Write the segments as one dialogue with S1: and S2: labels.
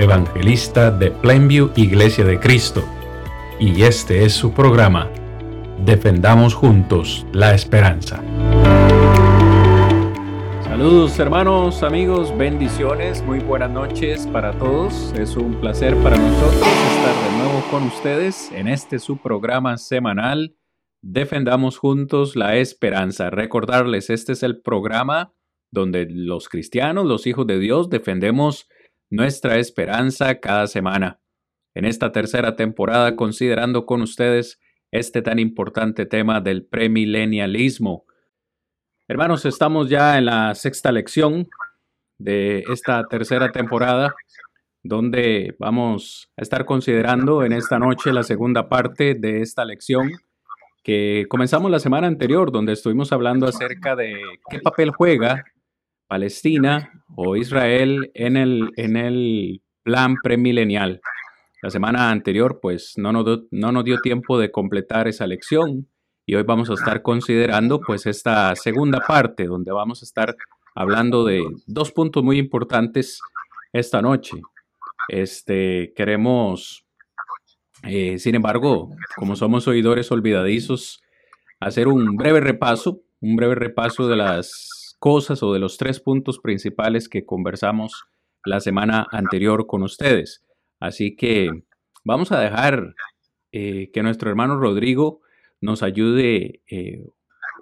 S1: evangelista de Plainview Iglesia de Cristo, y este es su programa, Defendamos Juntos la Esperanza.
S2: Saludos hermanos, amigos, bendiciones, muy buenas noches para todos. Es un placer para nosotros estar de nuevo con ustedes en este su programa semanal, Defendamos Juntos la Esperanza. Recordarles, este es el programa donde los cristianos, los hijos de Dios, defendemos nuestra esperanza cada semana. En esta tercera temporada, considerando con ustedes este tan importante tema del premilenialismo. Hermanos, estamos ya en la sexta lección de esta tercera temporada, donde vamos a estar considerando en esta noche la segunda parte de esta lección que comenzamos la semana anterior, donde estuvimos hablando acerca de qué papel juega Palestina o Israel en el, en el plan premilenial. La semana anterior, pues, no nos, no nos dio tiempo de completar esa lección y hoy vamos a estar considerando, pues, esta segunda parte donde vamos a estar hablando de dos puntos muy importantes esta noche. Este, queremos, eh, sin embargo, como somos oidores olvidadizos, hacer un breve repaso, un breve repaso de las cosas o de los tres puntos principales que conversamos la semana anterior con ustedes. Así que vamos a dejar eh, que nuestro hermano Rodrigo nos ayude eh,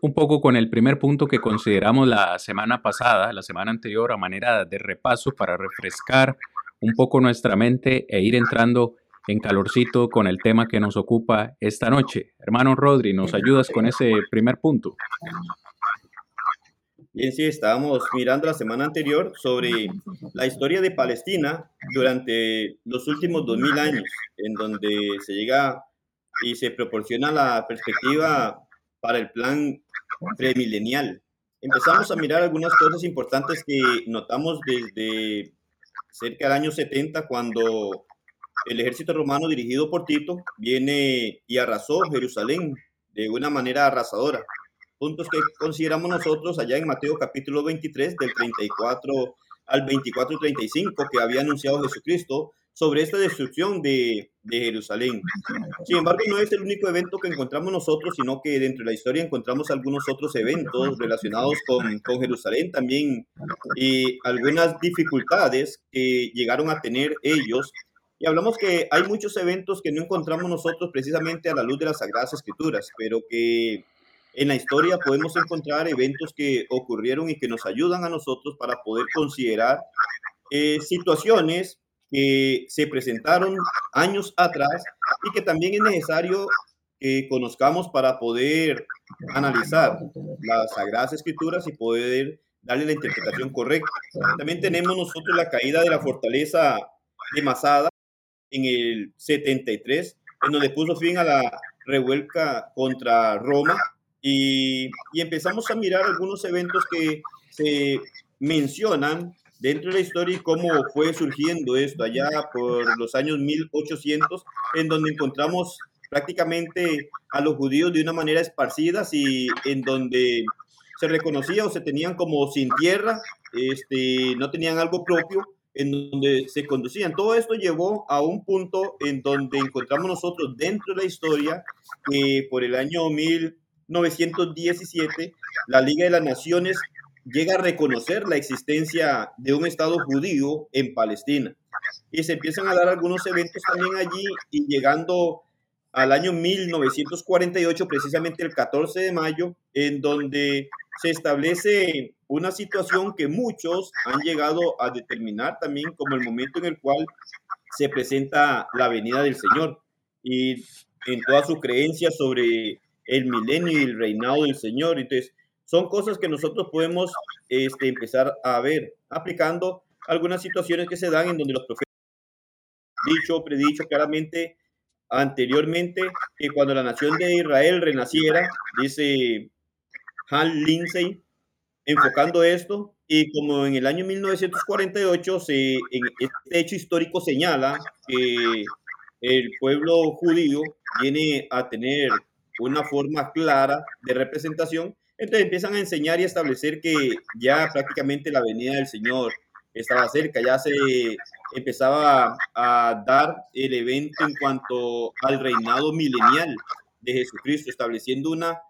S2: un poco con el primer punto que consideramos la semana pasada, la semana anterior, a manera de repaso para refrescar un poco nuestra mente e ir entrando en calorcito con el tema que nos ocupa esta noche. Hermano Rodri, ¿nos ayudas con ese primer punto?
S3: Bien, sí, estábamos mirando la semana anterior sobre la historia de Palestina durante los últimos 2000 años, en donde se llega y se proporciona la perspectiva para el plan premilenial. Empezamos a mirar algunas cosas importantes que notamos desde cerca del año 70, cuando el ejército romano dirigido por Tito viene y arrasó Jerusalén de una manera arrasadora puntos que consideramos nosotros allá en Mateo capítulo 23 del 34 al 24 y 35 que había anunciado Jesucristo sobre esta destrucción de, de, Jerusalén. Sin embargo, no es el único evento que encontramos nosotros, sino que dentro de la historia encontramos algunos otros eventos relacionados con, con Jerusalén también y algunas dificultades que llegaron a tener ellos. Y hablamos que hay muchos eventos que no encontramos nosotros precisamente a la luz de las Sagradas Escrituras, pero que en la historia podemos encontrar eventos que ocurrieron y que nos ayudan a nosotros para poder considerar eh, situaciones que se presentaron años atrás y que también es necesario que conozcamos para poder analizar las sagradas escrituras y poder darle la interpretación correcta. También tenemos nosotros la caída de la fortaleza de Masada en el 73, en donde puso fin a la revuelca contra Roma y, empezamos a mirar algunos eventos que se mencionan dentro de la historia y cómo fue surgiendo esto allá por los años 1800, en donde encontramos prácticamente a los judíos de una manera esparcidas y en donde se reconocía o se tenían como sin tierra, este, no tenían algo propio en donde se conducían. Todo esto llevó a un punto en donde encontramos nosotros dentro de la historia que por el año 1000 1917, la Liga de las Naciones llega a reconocer la existencia de un Estado judío en Palestina. Y se empiezan a dar algunos eventos también allí y llegando al año 1948, precisamente el 14 de mayo, en donde se establece una situación que muchos han llegado a determinar también como el momento en el cual se presenta la venida del Señor y en toda su creencia sobre el milenio y el reinado del Señor. Entonces, son cosas que nosotros podemos este, empezar a ver aplicando algunas situaciones que se dan en donde los profetas dicho, predicho claramente anteriormente que cuando la nación de Israel renaciera, dice Hal Lindsay, enfocando esto, y como en el año 1948 se, en este hecho histórico señala que el pueblo judío viene a tener una forma clara de representación, entonces empiezan a enseñar y establecer que ya prácticamente la venida del Señor estaba cerca, ya se empezaba a dar el evento en cuanto al reinado milenial de Jesucristo, estableciendo una,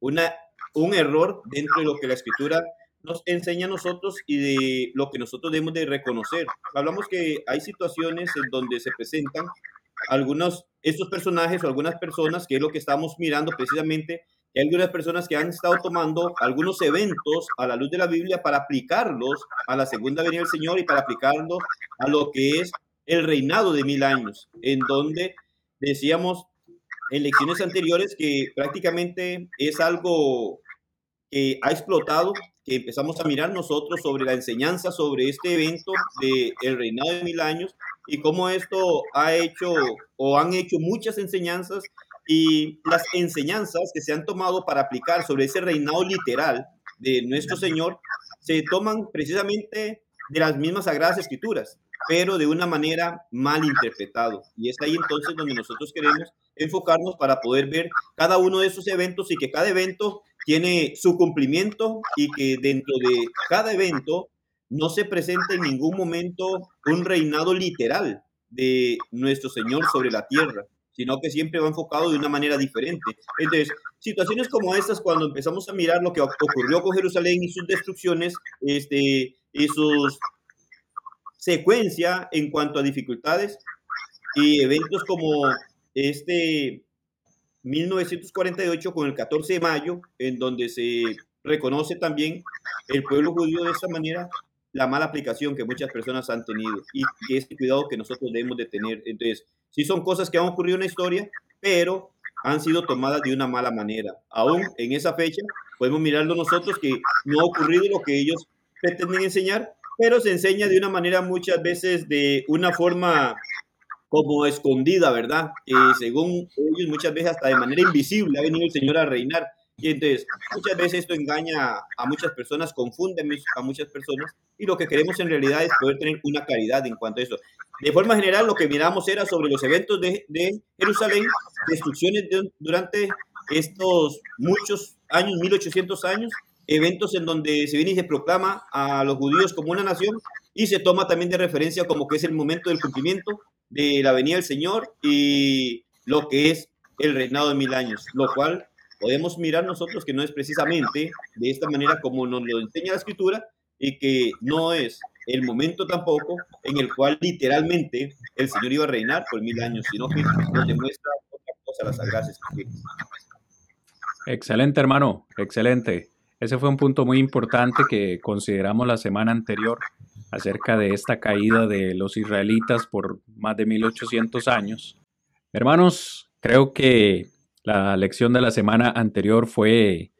S3: una, un error dentro de lo que la escritura nos enseña a nosotros y de lo que nosotros debemos de reconocer. Hablamos que hay situaciones en donde se presentan algunos, estos personajes o algunas personas, que es lo que estamos mirando precisamente, hay algunas personas que han estado tomando algunos eventos a la luz de la Biblia para aplicarlos a la segunda venida del Señor y para aplicarlos a lo que es el reinado de mil años, en donde decíamos en lecciones anteriores que prácticamente es algo que ha explotado, que empezamos a mirar nosotros sobre la enseñanza sobre este evento de el reinado de mil años y cómo esto ha hecho o han hecho muchas enseñanzas y las enseñanzas que se han tomado para aplicar sobre ese reinado literal de nuestro Señor se toman precisamente de las mismas sagradas escrituras, pero de una manera mal interpretado. Y es ahí entonces donde nosotros queremos enfocarnos para poder ver cada uno de esos eventos y que cada evento tiene su cumplimiento y que dentro de cada evento no se presenta en ningún momento un reinado literal de nuestro Señor sobre la tierra, sino que siempre va enfocado de una manera diferente. Entonces, situaciones como estas, cuando empezamos a mirar lo que ocurrió con Jerusalén y sus destrucciones, este, y sus secuencia en cuanto a dificultades y eventos como este 1948 con el 14 de mayo, en donde se reconoce también el pueblo judío de esta manera la mala aplicación que muchas personas han tenido y, y este cuidado que nosotros debemos de tener. Entonces, sí son cosas que han ocurrido en la historia, pero han sido tomadas de una mala manera. Aún en esa fecha, podemos mirarlo nosotros que no ha ocurrido lo que ellos pretenden enseñar, pero se enseña de una manera muchas veces de una forma como escondida, ¿verdad? según ellos, muchas veces hasta de manera invisible ha venido el Señor a reinar. Y entonces, muchas veces esto engaña a muchas personas, confunde a muchas personas, y lo que queremos en realidad es poder tener una caridad en cuanto a eso. De forma general, lo que miramos era sobre los eventos de, de Jerusalén, destrucciones durante estos muchos años, 1800 años, eventos en donde se viene y se proclama a los judíos como una nación y se toma también de referencia como que es el momento del cumplimiento de la venida del Señor y lo que es el reinado de mil años, lo cual podemos mirar nosotros que no es precisamente de esta manera como nos lo enseña la escritura y que no es el momento tampoco en el cual literalmente el Señor iba a reinar por mil años, sino que nos demuestra otra cosa, las sagradas.
S2: Excelente, hermano, excelente. Ese fue un punto muy importante que consideramos la semana anterior acerca de esta caída de los israelitas por más de 1800 años. Hermanos, creo que la lección de la semana anterior fue,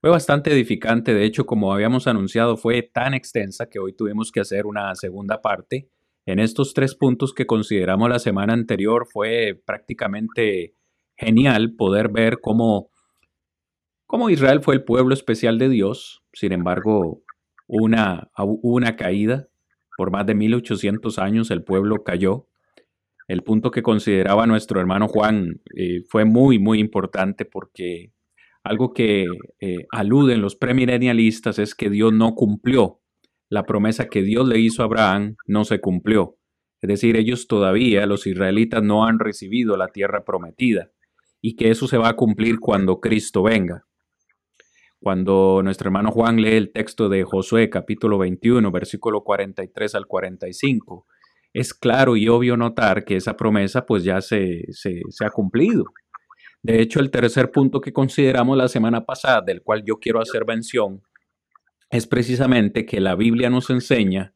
S2: fue bastante edificante. De hecho, como habíamos anunciado, fue tan extensa que hoy tuvimos que hacer una segunda parte. En estos tres puntos que consideramos la semana anterior fue prácticamente genial poder ver cómo, cómo Israel fue el pueblo especial de Dios. Sin embargo, una, una caída por más de 1800 años el pueblo cayó. El punto que consideraba nuestro hermano Juan eh, fue muy, muy importante porque algo que eh, aluden los premilenialistas es que Dios no cumplió. La promesa que Dios le hizo a Abraham no se cumplió. Es decir, ellos todavía, los israelitas, no han recibido la tierra prometida y que eso se va a cumplir cuando Cristo venga. Cuando nuestro hermano Juan lee el texto de Josué capítulo 21, versículo 43 al 45, es claro y obvio notar que esa promesa pues ya se, se, se ha cumplido. De hecho, el tercer punto que consideramos la semana pasada, del cual yo quiero hacer mención, es precisamente que la Biblia nos enseña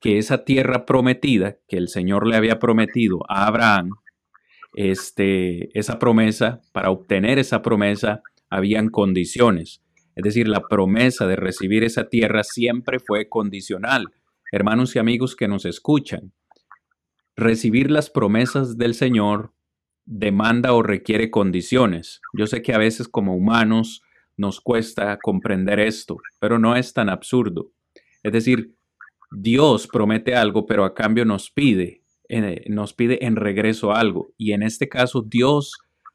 S2: que esa tierra prometida que el Señor le había prometido a Abraham, este, esa promesa, para obtener esa promesa, habían condiciones. Es decir, la promesa de recibir esa tierra siempre fue condicional. Hermanos y amigos que nos escuchan, recibir las promesas del Señor demanda o requiere condiciones. Yo sé que a veces como humanos nos cuesta comprender esto, pero no es tan absurdo. Es decir, Dios promete algo, pero a cambio nos pide, eh, nos pide en regreso algo. Y en este caso, Dios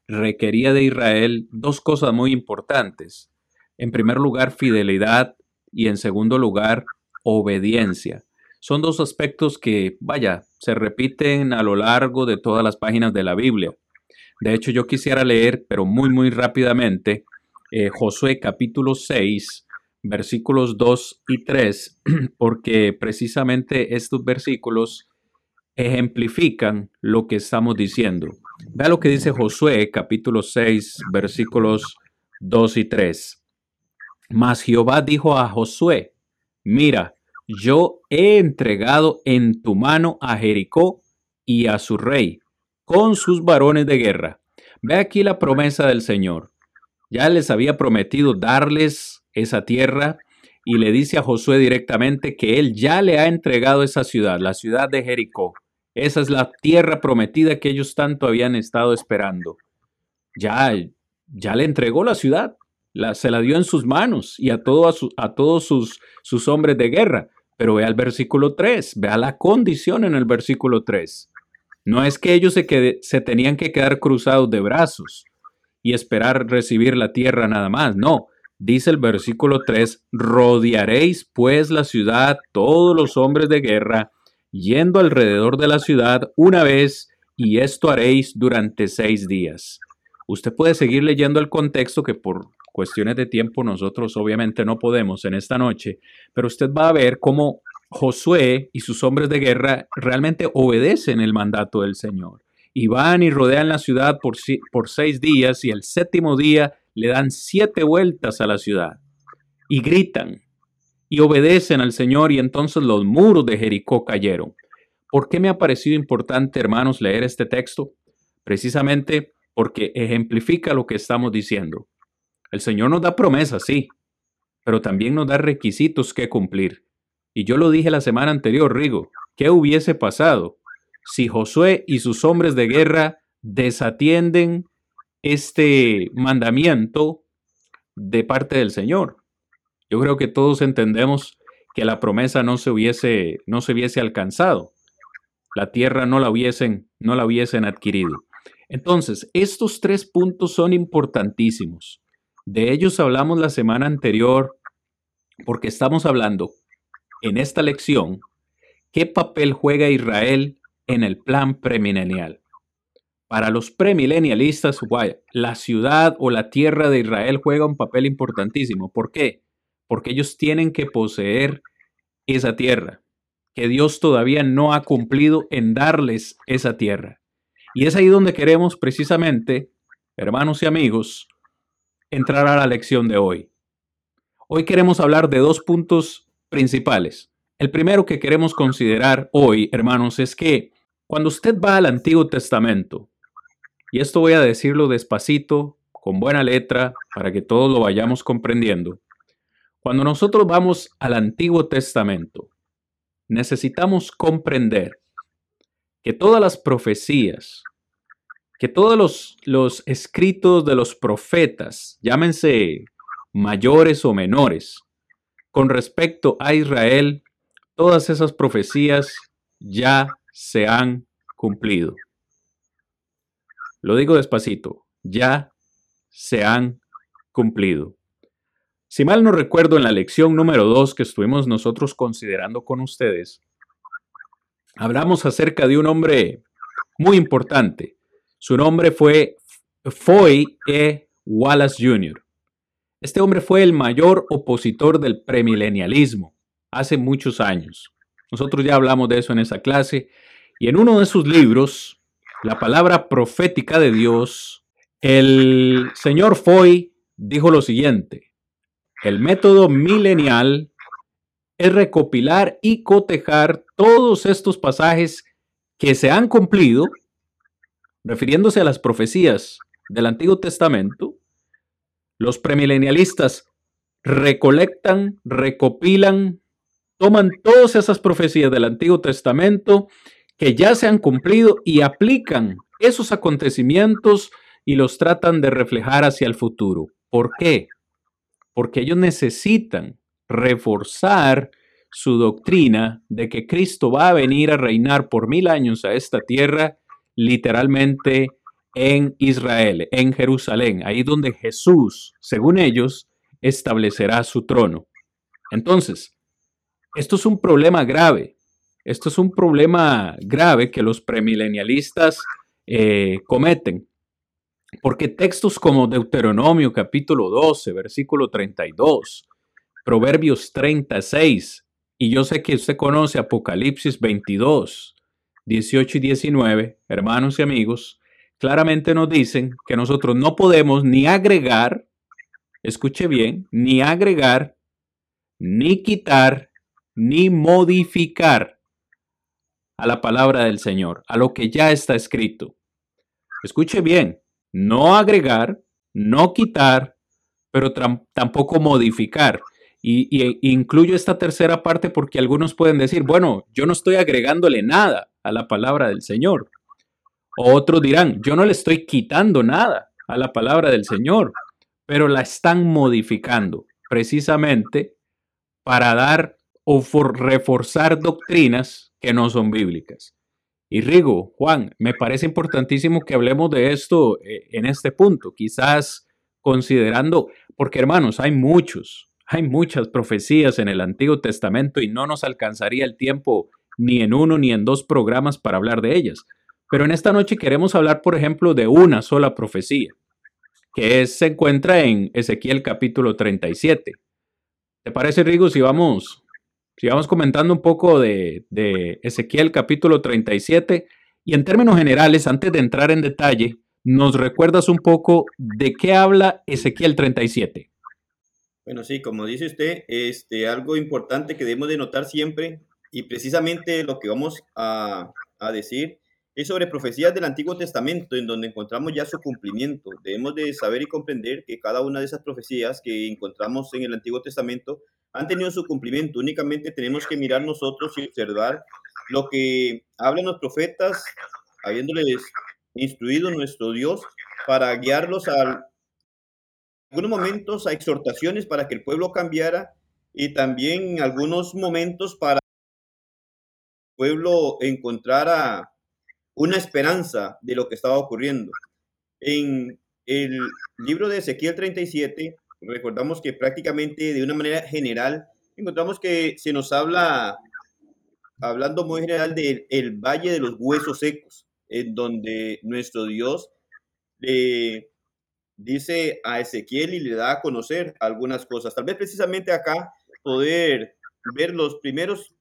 S2: requería de Israel dos cosas muy importantes. En primer lugar, fidelidad y en segundo lugar, obediencia. Son dos aspectos que, vaya, se repiten a lo largo de todas las páginas de la Biblia. De hecho, yo quisiera leer, pero muy, muy rápidamente, eh, Josué capítulo 6, versículos 2 y 3, porque precisamente estos versículos ejemplifican lo que estamos diciendo. Vea lo que dice Josué capítulo 6, versículos 2 y 3. Mas Jehová dijo a Josué, mira, yo he entregado en tu mano a Jericó y a su rey, con sus varones de guerra. Ve aquí la promesa del Señor. Ya les había prometido darles esa tierra y le dice a Josué directamente que él ya le ha entregado esa ciudad, la ciudad de Jericó. Esa es la tierra prometida que ellos tanto habían estado esperando. Ya, ya le entregó la ciudad, la, se la dio en sus manos y a, a todos sus, sus hombres de guerra. Pero vea el versículo 3, vea la condición en el versículo 3. No es que ellos se, se tenían que quedar cruzados de brazos y esperar recibir la tierra nada más, no. Dice el versículo 3, rodearéis pues la ciudad todos los hombres de guerra, yendo alrededor de la ciudad una vez, y esto haréis durante seis días. Usted puede seguir leyendo el contexto que por cuestiones de tiempo nosotros obviamente no podemos en esta noche, pero usted va a ver cómo Josué y sus hombres de guerra realmente obedecen el mandato del Señor. Y van y rodean la ciudad por, seis días y el séptimo día le dan siete vueltas a la ciudad. Y gritan y obedecen al Señor y entonces los muros de Jericó cayeron. ¿Por qué me ha parecido importante, hermanos, leer este texto? Precisamente porque ejemplifica lo que estamos diciendo. El Señor nos da promesas, sí, pero también nos da requisitos que cumplir. Y yo lo dije la semana anterior, Rigo, ¿qué hubiese pasado si Josué y sus hombres de guerra desatienden este mandamiento de parte del Señor? Yo creo que todos entendemos que la promesa no se hubiese, no se hubiese alcanzado. La tierra no la hubiesen, no la hubiesen adquirido. Entonces, estos tres puntos son importantísimos. De ellos hablamos la semana anterior porque estamos hablando en esta lección qué papel juega Israel en el plan premilenial. Para los premilenialistas, la ciudad o la tierra de Israel juega un papel importantísimo. ¿Por qué? Porque ellos tienen que poseer esa tierra, que Dios todavía no ha cumplido en darles esa tierra. Y es ahí donde queremos precisamente, hermanos y amigos, entrar a la lección de hoy. Hoy queremos hablar de dos puntos principales. El primero que queremos considerar hoy, hermanos, es que cuando usted va al Antiguo Testamento, y esto voy a decirlo despacito, con buena letra, para que todos lo vayamos comprendiendo, cuando nosotros vamos al Antiguo Testamento, necesitamos comprender que todas las profecías que todos los, escritos de los profetas, llámense mayores o menores, con respecto a Israel, todas esas profecías ya se han cumplido. Lo digo despacito, ya se han cumplido. Si mal no recuerdo, en la lección número 2 que estuvimos nosotros considerando con ustedes, hablamos acerca de un hombre muy importante, su nombre fue Foy E. Wallace Jr. Este hombre fue el mayor opositor del premilenialismo hace muchos años. Nosotros ya hablamos de eso en esa clase. Y en uno de sus libros, La palabra profética de Dios, el señor Foy dijo lo siguiente. El método milenial es recopilar y cotejar todos estos pasajes que se han cumplido refiriéndose a las profecías del Antiguo Testamento, los premilenialistas recolectan, recopilan, toman todas esas profecías del Antiguo Testamento que ya se han cumplido y aplican esos acontecimientos y los tratan de reflejar hacia el futuro. ¿Por qué? Porque ellos necesitan reforzar su doctrina de que Cristo va a venir a reinar por mil años a esta tierra, literalmente en Israel, en Jerusalén, ahí donde Jesús, según ellos, establecerá su trono. Entonces, esto es un problema grave. Esto es un problema grave que los premilenialistas eh, cometen. Porque textos como Deuteronomio capítulo 12, versículo 32, Proverbios 36, y yo sé que usted conoce Apocalipsis 22, 18 y 19, hermanos y amigos, claramente nos dicen que nosotros no podemos ni agregar, escuche bien, ni agregar, ni quitar, ni modificar a la palabra del Señor, a lo que ya está escrito. Escuche bien, no agregar, no quitar, pero tampoco modificar. Y, incluyo esta tercera parte porque algunos pueden decir, bueno, yo no estoy agregándole nada a la palabra del Señor. Otros dirán, yo no le estoy quitando nada a la palabra del Señor, pero la están modificando precisamente para dar o reforzar doctrinas que no son bíblicas. Y Rigo, Juan, me parece importantísimo que hablemos de esto eh, en este punto, quizás considerando, porque hermanos, hay muchos, hay muchas profecías en el Antiguo Testamento y no nos alcanzaría el tiempo ni en uno ni en dos programas para hablar de ellas. Pero en esta noche queremos hablar, por ejemplo, de una sola profecía, que se encuentra en Ezequiel capítulo 37. ¿Te parece, Rigo, si vamos Sigamos comentando un poco de, Ezequiel capítulo 37 y en términos generales, antes de entrar en detalle, ¿nos recuerdas un poco de qué habla Ezequiel 37?
S3: Bueno, sí, como dice usted, este, algo importante que debemos de notar siempre y precisamente lo que vamos a, a decir es sobre profecías del Antiguo Testamento, en donde encontramos ya su cumplimiento. Debemos de saber y comprender que cada una de esas profecías que encontramos en el Antiguo Testamento han tenido su cumplimiento. Únicamente tenemos que mirar nosotros y observar lo que hablan los profetas, habiéndoles instruido nuestro Dios para guiarlos a algunos momentos a exhortaciones para que el pueblo cambiara y también en algunos momentos para que el pueblo encontrara una esperanza de lo que estaba ocurriendo. En el libro de Ezequiel 37 recordamos que prácticamente de una manera general encontramos que se nos habla, hablando muy general, del el Valle de los Huesos Secos, en donde nuestro Dios le dice a Ezequiel y le da a conocer algunas cosas. Tal vez precisamente acá poder ver los primeros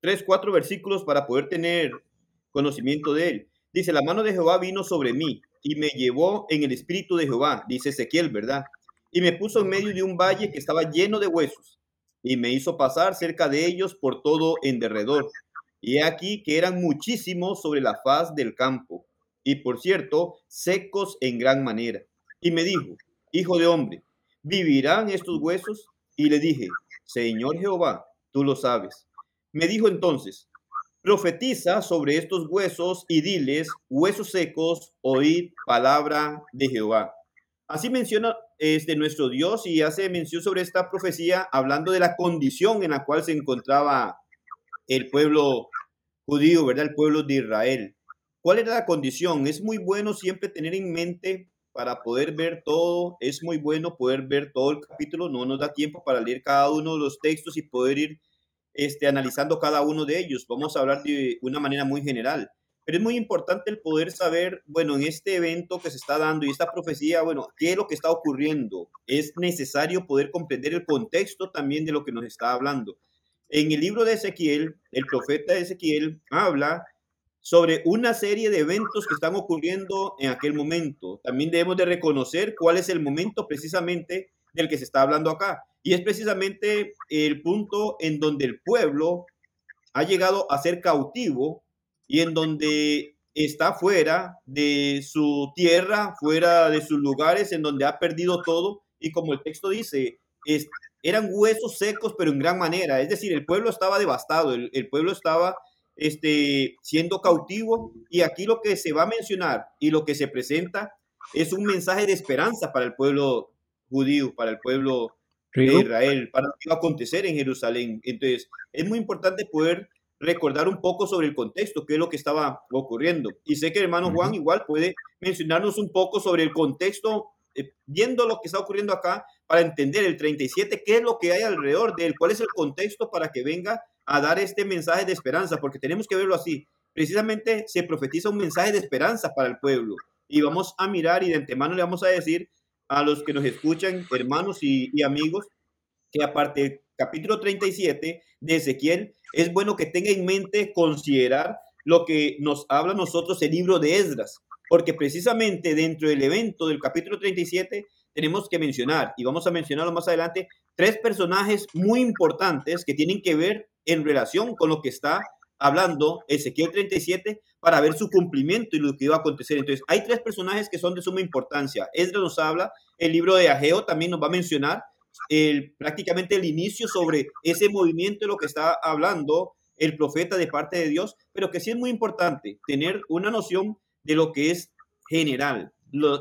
S3: tres, cuatro versículos para poder tener conocimiento de él. Dice, la mano de Jehová vino sobre mí y me llevó en el espíritu de Jehová, dice Ezequiel, ¿verdad? y me puso en medio de un valle que estaba lleno de huesos, y me hizo pasar cerca de ellos por todo en derredor. Y aquí que eran muchísimos sobre la faz del campo, y por cierto, secos en gran manera. Y me dijo, Hijo de hombre, ¿vivirán estos huesos? Y le dije, Señor Jehová, tú lo sabes. Me dijo entonces, profetiza sobre estos huesos y diles, huesos secos, oíd palabra de Jehová. Así menciona este, nuestro Dios y hace mención sobre esta profecía hablando de la condición en la cual se encontraba el pueblo judío, ¿verdad? El pueblo de Israel. ¿Cuál era la condición? Es muy bueno siempre tener en mente para poder ver todo, es muy bueno poder ver todo el capítulo, no nos da tiempo para leer cada uno de los textos y poder ir este, analizando cada uno de ellos. Vamos a hablar de una manera muy general. Pero es muy importante el poder saber, bueno, en este evento que se está dando y esta profecía, bueno, qué es lo que está ocurriendo. Es necesario poder comprender el contexto también de lo que nos está hablando. En el libro de Ezequiel, el profeta Ezequiel habla sobre una serie de eventos que están ocurriendo en aquel momento. También debemos de reconocer cuál es el momento precisamente del que se está hablando acá. Y es precisamente el punto en donde el pueblo ha llegado a ser cautivo y en donde está fuera de su tierra, fuera de sus lugares, en donde ha perdido todo. Y como el texto dice, eran huesos secos, pero en gran manera. Es decir, el pueblo estaba devastado, el, pueblo estaba este, siendo cautivo. Y aquí lo que se va a mencionar y lo que se presenta es un mensaje de esperanza para el pueblo judío, para el pueblo de Israel, para lo que va a acontecer en Jerusalén. Entonces, es muy importante poder recordar un poco sobre el contexto, qué es lo que estaba ocurriendo. Y sé que el hermano Juan igual puede mencionarnos un poco sobre el contexto, eh, viendo lo que está ocurriendo acá, para entender el 37, qué es lo que hay alrededor de él, cuál es el contexto para que venga a dar este mensaje de esperanza, porque tenemos que verlo así. Precisamente se profetiza un mensaje de esperanza para el pueblo. Y vamos a mirar y de antemano le vamos a decir a los que nos escuchan, hermanos y, amigos, que aparte del capítulo 37 de Ezequiel, es bueno que tenga en mente considerar lo que nos habla nosotros el libro de Esdras, porque precisamente dentro del evento del capítulo 37 tenemos que mencionar, y vamos a mencionarlo más adelante, tres personajes muy importantes que tienen que ver en relación con lo que está hablando Ezequiel 37 para ver su cumplimiento y lo que iba a acontecer. Entonces, hay tres personajes que son de suma importancia. Esdras nos habla, el libro de Ageo también nos va a mencionar el, prácticamente el inicio sobre ese movimiento de lo que está hablando el profeta de parte de Dios, pero que sí es muy importante tener una noción de lo que es general.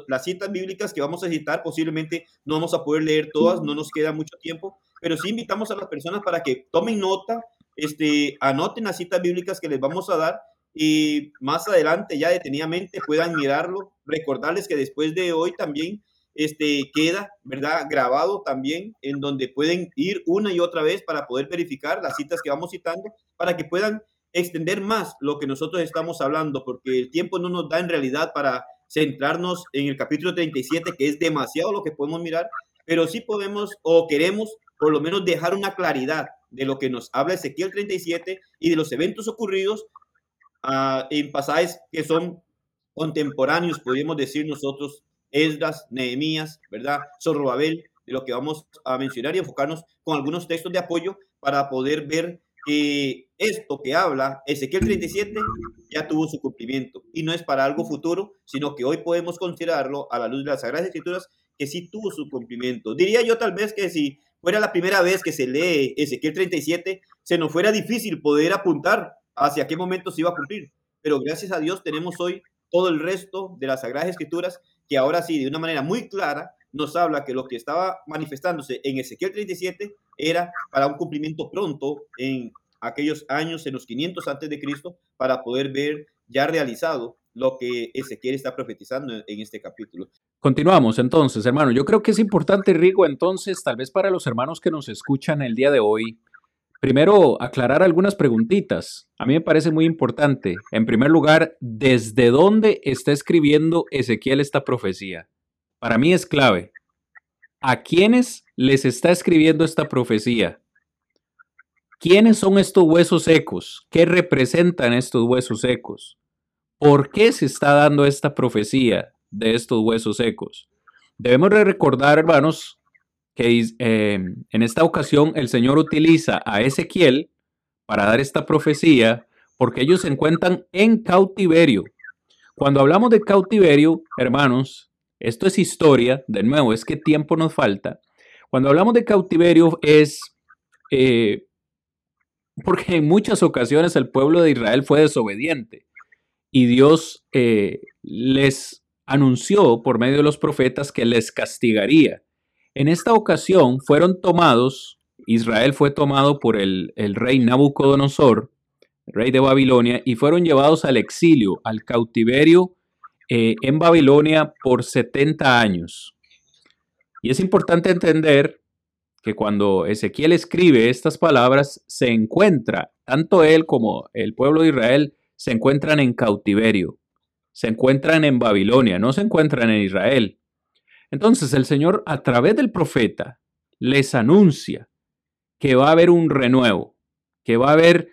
S3: Las citas bíblicas que vamos a citar posiblemente no vamos a poder leer todas, no nos queda mucho tiempo, pero sí invitamos a las personas para que tomen nota, este, anoten las citas bíblicas que les vamos a dar y más adelante ya detenidamente puedan mirarlo. Recordarles que después de hoy también este, queda, ¿verdad? Grabado también, en donde pueden ir una y otra vez para poder verificar las citas que vamos citando, para que puedan extender más lo que nosotros estamos hablando, porque el tiempo no nos da en realidad para centrarnos en el capítulo 37, que es demasiado lo que podemos mirar, pero sí podemos o queremos por lo menos dejar una claridad de lo que nos habla Ezequiel 37 y de los eventos ocurridos uh, en pasajes que son contemporáneos, podríamos decir nosotros, Esdras, Nehemías, ¿verdad? Zorrobabel, de lo que vamos a mencionar y enfocarnos con algunos textos de apoyo para poder ver que esto que habla Ezequiel 37 ya tuvo su cumplimiento y no es para algo futuro, sino que hoy podemos considerarlo a la luz de las Sagradas Escrituras que sí tuvo su cumplimiento. Diría yo tal vez que si fuera la primera vez que se lee Ezequiel 37, se nos fuera difícil poder apuntar hacia qué momento se iba a cumplir. Pero gracias a Dios tenemos hoy todo el resto de las Sagradas Escrituras que ahora sí, de una manera muy clara, nos habla que lo que estaba manifestándose en Ezequiel 37 era para un cumplimiento pronto en aquellos años, en los 500 antes de Cristo, para poder ver ya realizado lo que Ezequiel está profetizando en este capítulo.
S2: Continuamos entonces, hermano. Yo creo que es importante, Rigo, entonces, tal vez para los hermanos que nos escuchan el día de hoy, primero aclarar algunas preguntitas. A mí me parece muy importante. En primer lugar, ¿desde dónde está escribiendo Ezequiel esta profecía? Para mí es clave. ¿A quiénes les está escribiendo esta profecía? ¿Quiénes son estos huesos secos? ¿Qué representan estos huesos secos? ¿Por qué se está dando esta profecía de estos huesos secos? Debemos recordar, hermanos, que eh, en esta ocasión el Señor utiliza a Ezequiel para dar esta profecía porque ellos se encuentran en cautiverio. Cuando hablamos de cautiverio, hermanos, esto es historia, de nuevo, es que tiempo nos falta. Cuando hablamos de cautiverio es eh, porque en muchas ocasiones el pueblo de Israel fue desobediente y Dios eh, les anunció por medio de los profetas que les castigaría. En esta ocasión fueron tomados, Israel fue tomado por el, rey Nabucodonosor, rey de Babilonia, y fueron llevados al exilio, al cautiverio eh, en Babilonia por 70 años. Y es importante entender que cuando Ezequiel escribe estas palabras, se encuentra, tanto él como el pueblo de Israel, se encuentran en cautiverio, se encuentran en Babilonia, no se encuentran en Israel. Entonces el Señor a través del profeta les anuncia que va a haber un renuevo, que va a haber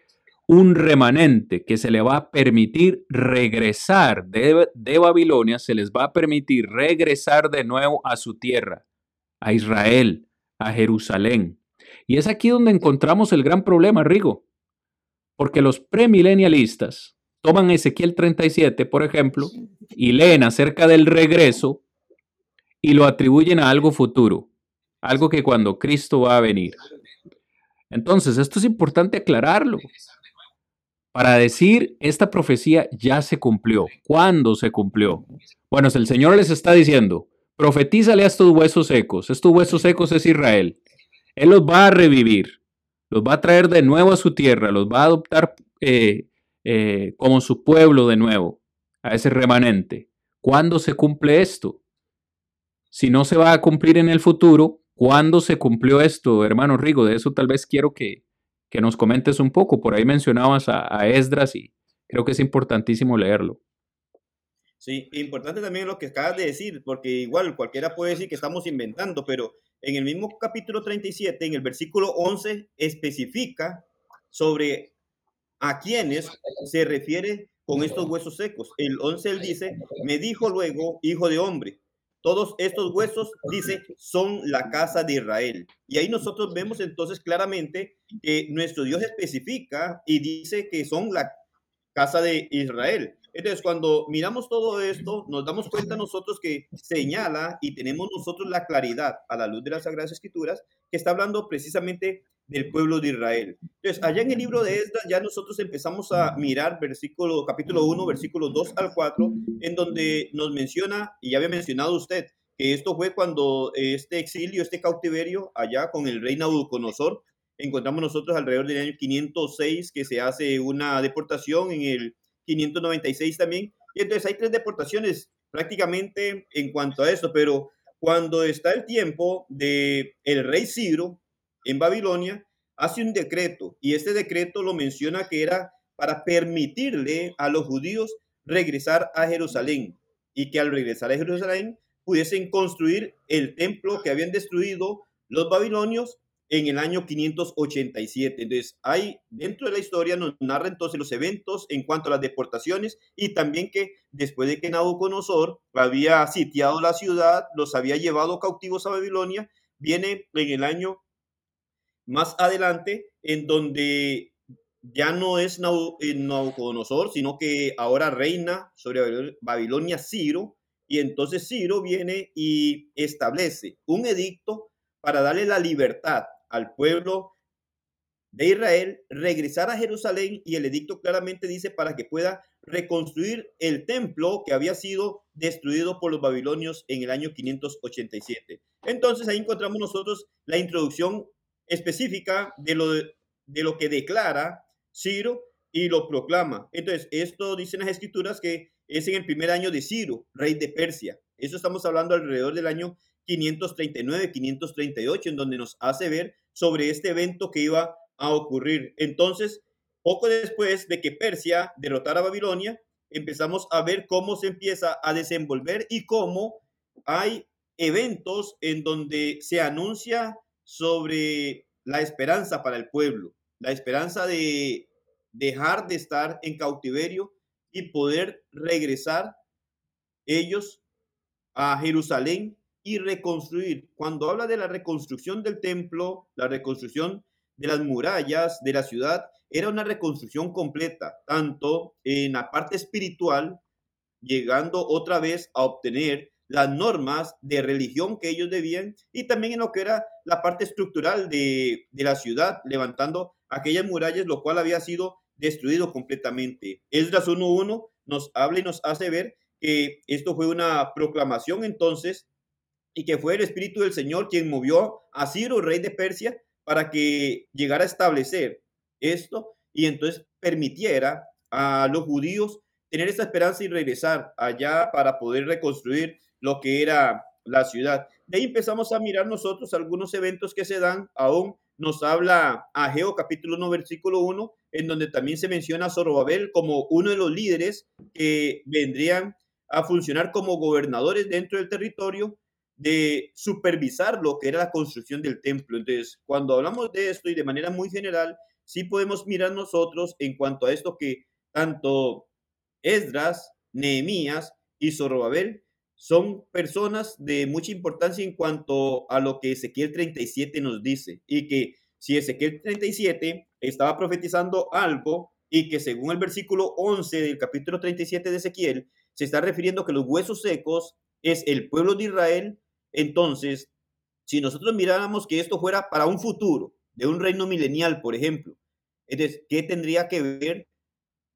S2: un remanente que se le va a permitir regresar de, de, Babilonia, se les va a permitir regresar de nuevo a su tierra, a Israel, a Jerusalén. Y es aquí donde encontramos el gran problema, Rigo, porque los premilenialistas toman Ezequiel 37, por ejemplo, y leen acerca del regreso y lo atribuyen a algo futuro, algo que cuando Cristo va a venir. Entonces, esto es importante aclararlo, para decir esta profecía ya se cumplió. ¿Cuándo se cumplió? Bueno, el Señor les está diciendo, profetízale a estos huesos secos. Estos huesos secos es Israel. Él los va a revivir, los va a traer de nuevo a su tierra, los va a adoptar eh, eh, como su pueblo de nuevo, a ese remanente. ¿Cuándo se cumple esto? Si no se va a cumplir en el futuro, ¿cuándo se cumplió esto, hermano Rigo? De eso tal vez quiero que, que nos comentes un poco. Por ahí mencionabas a, Esdras y creo que es importantísimo leerlo.
S3: Sí, importante también lo que acabas de decir, porque igual cualquiera puede decir que estamos inventando, pero en el mismo capítulo 37, en el versículo 11, especifica sobre a quiénes se refiere con estos huesos secos. El 11 él dice, me dijo luego, hijo de hombre, todos estos huesos, dice, son la casa de Israel. Y ahí nosotros vemos entonces claramente que nuestro Dios especifica y dice que son la casa de Israel. Entonces, cuando miramos todo esto, nos damos cuenta nosotros que señala y tenemos nosotros la claridad a la luz de las Sagradas Escrituras que está hablando precisamente del pueblo de Israel. Entonces, allá en el libro de Esdras ya nosotros empezamos a mirar versículo, capítulo 1, versículos 2 al 4, en donde nos menciona, y ya había mencionado usted, que esto fue cuando este exilio, este cautiverio allá con el rey Nabucodonosor, encontramos nosotros alrededor del año 506 que se hace una deportación, en el 596 también, y entonces hay tres deportaciones prácticamente en cuanto a esto, pero cuando está el tiempo de el rey Ciro, en Babilonia, hace un decreto y este decreto lo menciona que era para permitirle a los judíos regresar a Jerusalén y que al regresar a Jerusalén pudiesen construir el templo que habían destruido los babilonios en el año 587. Entonces, hay dentro de la historia nos narra entonces los eventos en cuanto a las deportaciones y también que después de que Nabucodonosor había sitiado la ciudad, los había llevado cautivos a Babilonia, viene en el año más adelante, en donde ya no es eh, Nabucodonosor, sino que ahora reina sobre Babilonia Ciro, y entonces Ciro viene y establece un edicto para darle la libertad al pueblo de Israel, regresar a Jerusalén, y el edicto claramente dice para que pueda reconstruir el templo que había sido destruido por los babilonios en el año 587. Entonces ahí encontramos nosotros la introducción específica de lo, de, lo que declara Ciro y lo proclama. Entonces, esto dice en las escrituras que es en el primer año de Ciro, rey de Persia. Eso estamos hablando alrededor del año 539, 538, en donde nos hace ver sobre este evento que iba a ocurrir. Entonces, poco después de que Persia derrotara a Babilonia, empezamos a ver cómo se empieza a desenvolver y cómo hay eventos en donde se anuncia sobre la esperanza para el pueblo, la esperanza de dejar de estar en cautiverio y poder regresar ellos a Jerusalén y reconstruir. Cuando habla de la reconstrucción del templo, la reconstrucción de las murallas de la ciudad, era una reconstrucción completa, tanto en la parte espiritual, llegando otra vez a obtener las normas de religión que ellos debían y también en lo que era la parte estructural de, la ciudad, levantando aquellas murallas, lo cual había sido destruido completamente. Esdras 1.1 nos habla y nos hace ver que esto fue una proclamación entonces y que fue el Espíritu del Señor quien movió a Ciro, rey de Persia, para que llegara a establecer esto y entonces permitiera a los judíos tener esa esperanza y regresar allá para poder reconstruir lo que era la ciudad. De ahí empezamos a mirar nosotros algunos eventos que se dan, aún nos habla Ageo capítulo 1 versículo 1, en donde también se menciona a Zorobabel como uno de los líderes que vendrían a funcionar como gobernadores dentro del territorio de supervisar lo que era la construcción del templo. Entonces, cuando hablamos de esto y de manera muy general, sí podemos mirar nosotros en cuanto a esto que tanto Esdras, Nehemías y Zorobabel son personas de mucha importancia en cuanto a lo que Ezequiel 37 nos dice y que si Ezequiel 37 estaba profetizando algo y que según el versículo 11 del capítulo 37 de Ezequiel se está refiriendo que los huesos secos es el pueblo de Israel, entonces si nosotros miráramos que esto fuera para un futuro, de un reino milenial, por ejemplo, entonces, ¿qué tendría que ver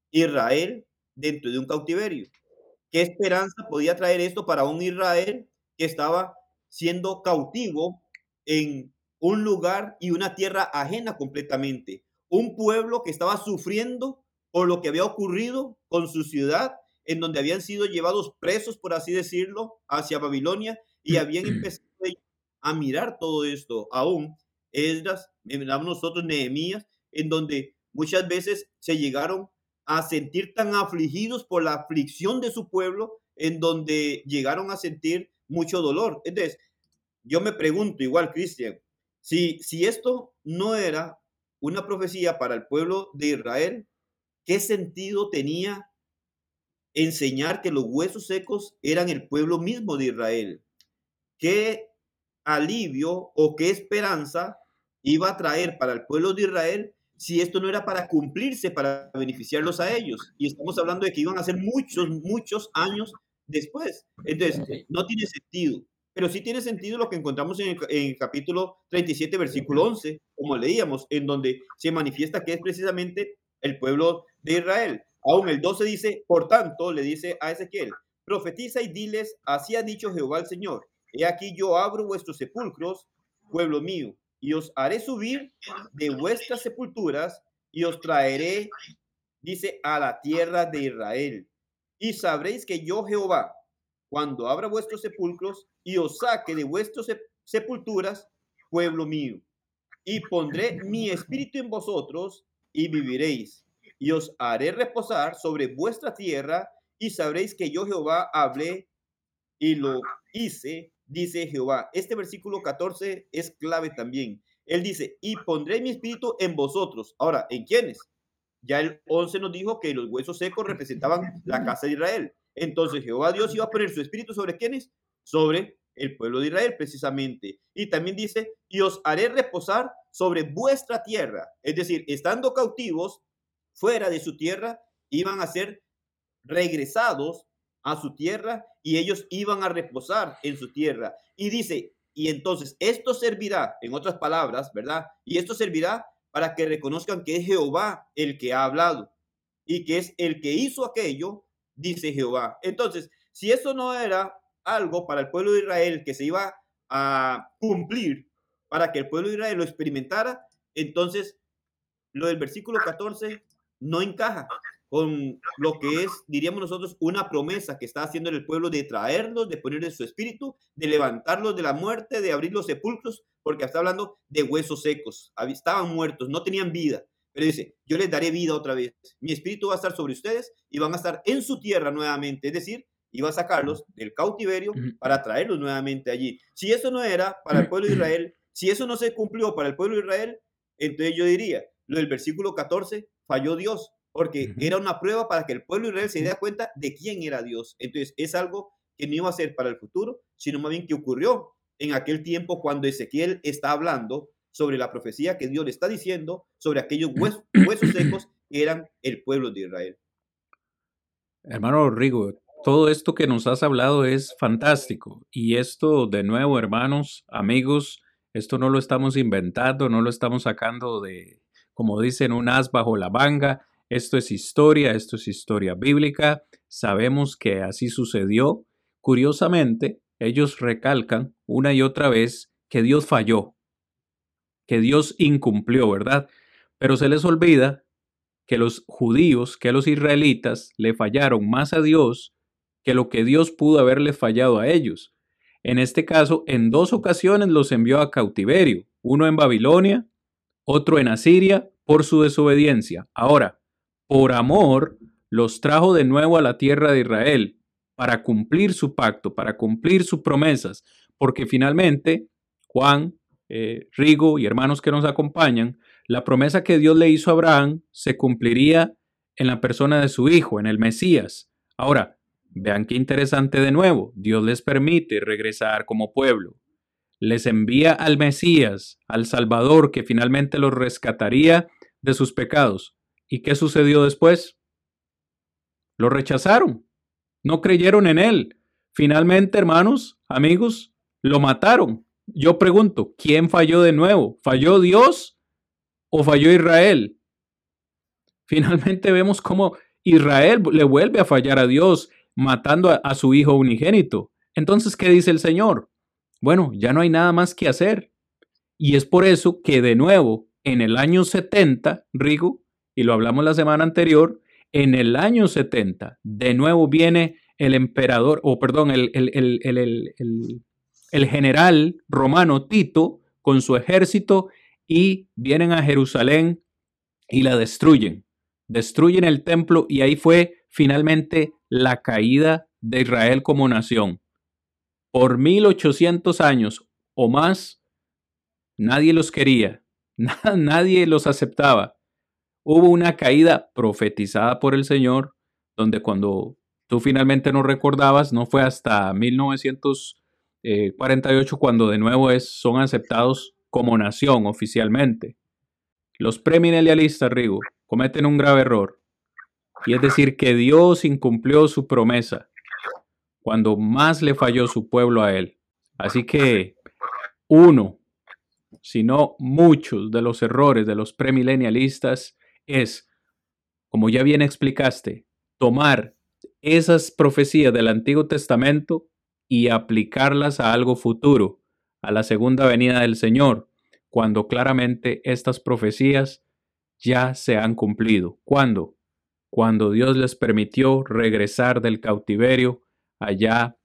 S3: Israel dentro de un cautiverio. ¿Qué esperanza podía traer esto para un Israel que estaba siendo cautivo en un lugar y una tierra ajena completamente? Un pueblo que estaba sufriendo por lo que había ocurrido con su ciudad, en donde habían sido llevados presos, por así decirlo, hacia Babilonia y habían empezado a mirar todo esto. Aún Esdras, miramos nosotros Nehemías, en donde muchas veces se llegaron a sentir tan afligidos por la aflicción de su pueblo, en donde llegaron a sentir mucho dolor. Entonces, yo me pregunto, igual, Cristian, si, si esto no era una profecía para el pueblo de Israel, ¿qué sentido tenía enseñar que los huesos secos eran el pueblo mismo de Israel? ¿Qué alivio o qué esperanza iba a traer para el pueblo de Israel si esto no era para cumplirse, para beneficiarlos a ellos. Y estamos hablando de que iban a ser muchos, muchos años después. Entonces, no tiene sentido. Pero sí tiene sentido lo que encontramos en el, capítulo 37, versículo 11, como leíamos, en donde se manifiesta que es precisamente el pueblo de Israel. Aún el 12 dice, por tanto, le dice a Ezequiel, profetiza y diles, así ha dicho Jehová el Señor, he aquí yo abro vuestros sepulcros, pueblo mío, y os haré subir de vuestras sepulturas y os traeré, dice, a la tierra de Israel. Y sabréis que yo Jehová, cuando abra vuestros sepulcros y os saque de vuestras sepulturas, pueblo mío, y pondré mi espíritu en vosotros y viviréis, y os haré reposar sobre vuestra tierra, y sabréis que yo Jehová hablé y lo hice dice Jehová. Este versículo 14 es clave también. Él dice, y pondré mi espíritu en vosotros. Ahora, ¿en quiénes? Ya el 11 nos dijo que los huesos secos representaban la casa de Israel. Entonces Jehová Dios iba a poner su espíritu sobre quiénes? Sobre el pueblo de Israel precisamente. Y también dice, y os haré reposar sobre vuestra tierra. Es decir, estando cautivos fuera de su tierra, iban a ser regresados a su tierra y ellos iban a reposar en su tierra. Y dice, y entonces esto servirá, en otras palabras, ¿verdad? Y esto servirá para que reconozcan que es Jehová el que ha hablado y que es el que hizo aquello, dice Jehová. Entonces, si eso no era algo para el pueblo de Israel que se iba a cumplir, para que el pueblo de Israel lo experimentara, entonces lo del versículo 14 no encaja con lo que es, diríamos nosotros, una promesa que está haciendo el pueblo de traerlos, de ponerle su espíritu, de levantarlos de la muerte, de abrir los sepulcros, porque está hablando de huesos secos, estaban muertos, no tenían vida. Pero dice, yo les daré vida otra vez. Mi espíritu va a estar sobre ustedes y van a estar en su tierra nuevamente. Es decir, iba a sacarlos del cautiverio para traerlos nuevamente allí. Si eso no era para el pueblo de Israel, si eso no se cumplió para el pueblo de Israel, entonces yo diría, lo del versículo 14, falló Dios, porque era una prueba para que el pueblo de Israel se diera cuenta de quién era Dios. Entonces, es algo que no iba a ser para el futuro, sino más bien que ocurrió en aquel tiempo cuando Ezequiel está hablando sobre la profecía que Dios le está diciendo sobre aquellos huesos, secos que eran el pueblo de Israel.
S2: Hermano Rigo, todo esto que nos has hablado es fantástico. Y esto, de nuevo, hermanos, amigos, esto no lo estamos inventando, no lo estamos sacando de, como dicen, un as bajo la manga. Esto es historia, esto es historia bíblica, sabemos que así sucedió. Curiosamente, ellos recalcan una y otra vez que Dios falló, que Dios incumplió, ¿verdad? Pero se les olvida que los judíos, que los israelitas le fallaron más a Dios que lo que Dios pudo haberle fallado a ellos. En este caso, en dos ocasiones los envió a cautiverio, uno en Babilonia, otro en Asiria, por su desobediencia. Ahora, por amor, los trajo de nuevo a la tierra de Israel para cumplir su pacto, para cumplir sus promesas, porque finalmente Juan, eh, Rigo y hermanos que nos acompañan, la promesa que Dios le hizo a Abraham se cumpliría en la persona de su hijo, en el Mesías. Ahora, vean qué interesante de nuevo, Dios les permite regresar como pueblo. Les envía al Mesías, al Salvador, que finalmente los rescataría de sus pecados. ¿Y qué sucedió después? Lo rechazaron, no creyeron en él. Finalmente, hermanos, amigos, lo mataron. Yo pregunto, ¿quién falló de nuevo? ¿Falló Dios o falló Israel? Finalmente vemos cómo Israel le vuelve a fallar a Dios matando a, a su hijo unigénito. Entonces, ¿qué dice el Señor? Bueno, ya no hay nada más que hacer. Y es por eso que de nuevo, en el año 70, Rigo, y lo hablamos la semana anterior, en el año 70, de nuevo viene el emperador, o perdón, el, el, general romano Tito con su ejército y vienen a Jerusalén y la destruyen. Destruyen el templo y ahí fue finalmente la caída de Israel como nación. Por 1800 años o más, nadie los quería, nadie los aceptaba. Hubo una caída profetizada por el Señor, donde cuando tú finalmente no recordabas, no fue hasta 1948 cuando de nuevo es, son aceptados como nación oficialmente. Los premilenialistas, Rigo, cometen un grave error, y es decir, que Dios incumplió su promesa cuando más le falló su pueblo a él. Así que uno, sino muchos de los errores de los premilenialistas es, como ya bien explicaste, tomar esas profecías del Antiguo Testamento y aplicarlas a algo futuro, a la segunda venida del Señor, cuando claramente estas profecías ya se han cumplido. ¿Cuándo? Cuando Dios les permitió regresar del cautiverio allá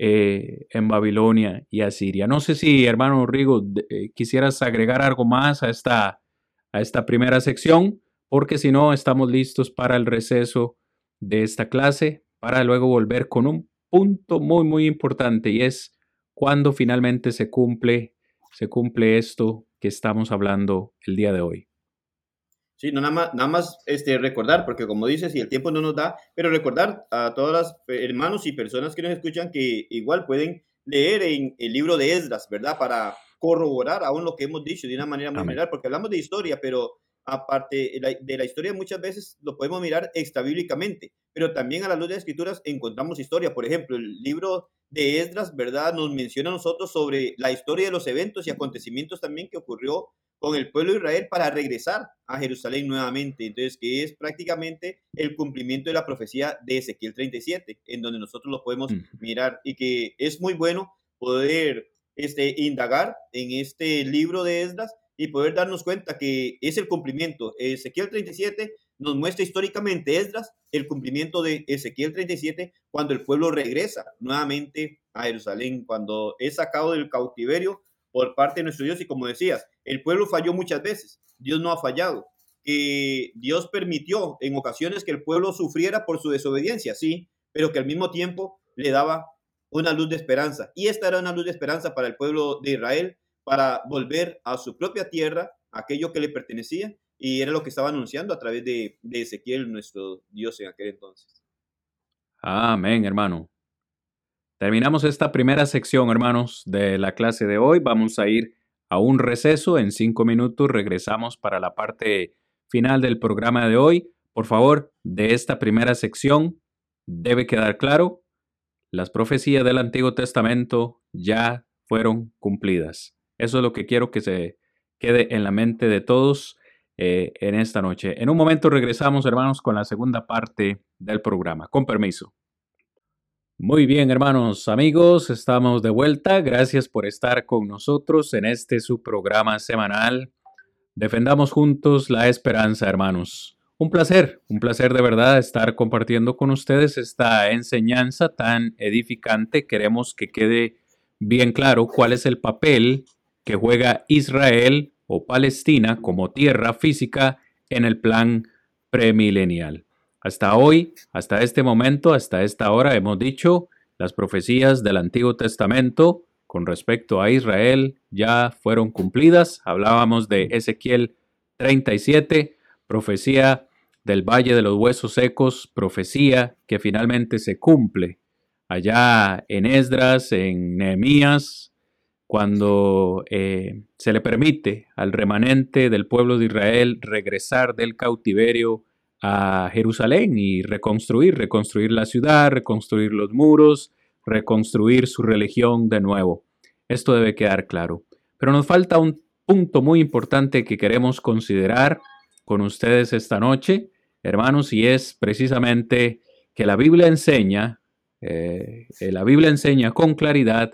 S2: eh, en Babilonia y Asiria. No sé si, hermano Rigo, eh, quisieras agregar algo más a esta, a esta primera sección, porque si no, estamos listos para el receso de esta clase, para luego volver con un punto muy, muy importante y es cuando finalmente se cumple, se cumple esto que estamos hablando el día de hoy.
S3: Sí, no nada más, nada más este, recordar, porque como dices, si el tiempo no nos da, pero recordar a todas las hermanos y personas que nos escuchan que igual pueden leer en el libro de Esdras, ¿verdad? Para corroborar aún lo que hemos dicho de una manera muy general, porque hablamos de historia, pero aparte de la historia muchas veces lo podemos mirar extrabíblicamente, pero también a la luz de las escrituras encontramos historia. Por ejemplo, el libro de Esdras, ¿verdad? Nos menciona a nosotros sobre la historia de los eventos y acontecimientos también que ocurrió con el pueblo de Israel para regresar a Jerusalén nuevamente. Entonces, que es prácticamente el cumplimiento de la profecía de Ezequiel 37, en donde nosotros lo podemos mirar y que es muy bueno poder este, indagar en este libro de Esdras y poder darnos cuenta que es el cumplimiento. Ezequiel 37 nos muestra históricamente Esdras el cumplimiento de Ezequiel 37 cuando el pueblo regresa nuevamente a Jerusalén, cuando es sacado del cautiverio por parte de nuestro Dios. Y como decías, el pueblo falló muchas veces, Dios no ha fallado. Que Dios permitió en ocasiones que el pueblo sufriera por su desobediencia, sí, pero que al mismo tiempo le daba una luz de esperanza. Y esta era una luz de esperanza para el pueblo de Israel, para volver a su propia tierra, aquello que le pertenecía, y era lo que estaba anunciando a través de, Ezequiel, nuestro Dios en aquel entonces.
S2: Amén, hermano. Terminamos esta primera sección, hermanos, de la clase de hoy. Vamos a ir a un receso. En cinco minutos regresamos para la parte final del programa de hoy. Por favor, de esta primera sección debe quedar claro, las profecías del Antiguo Testamento ya fueron cumplidas. Eso es lo que quiero que se quede en la mente de todos eh, en esta noche. En un momento regresamos, hermanos, con la segunda parte del programa. Con permiso. Muy bien, hermanos, amigos, estamos de vuelta. Gracias por estar con nosotros en este su programa semanal. Defendamos juntos la esperanza, hermanos. Un placer, un placer de verdad estar compartiendo con ustedes esta enseñanza tan edificante. Queremos que quede bien claro cuál es el papel que juega Israel o Palestina como tierra física en el plan premilenial. Hasta hoy, hasta este momento, hasta esta hora, hemos dicho, las profecías del Antiguo Testamento con respecto a Israel ya fueron cumplidas. Hablábamos de Ezequiel 37, profecía del Valle de los Huesos Secos, profecía que finalmente se cumple allá en Esdras, en Nehemías, cuando eh, se le permite al remanente del pueblo de Israel regresar del cautiverio a Jerusalén y reconstruir, reconstruir la ciudad, reconstruir los muros, reconstruir su religión de nuevo. Esto debe quedar claro. Pero nos falta un punto muy importante que queremos considerar con ustedes esta noche. hermanos, y es precisamente que la Biblia enseña, eh, la Biblia enseña con claridad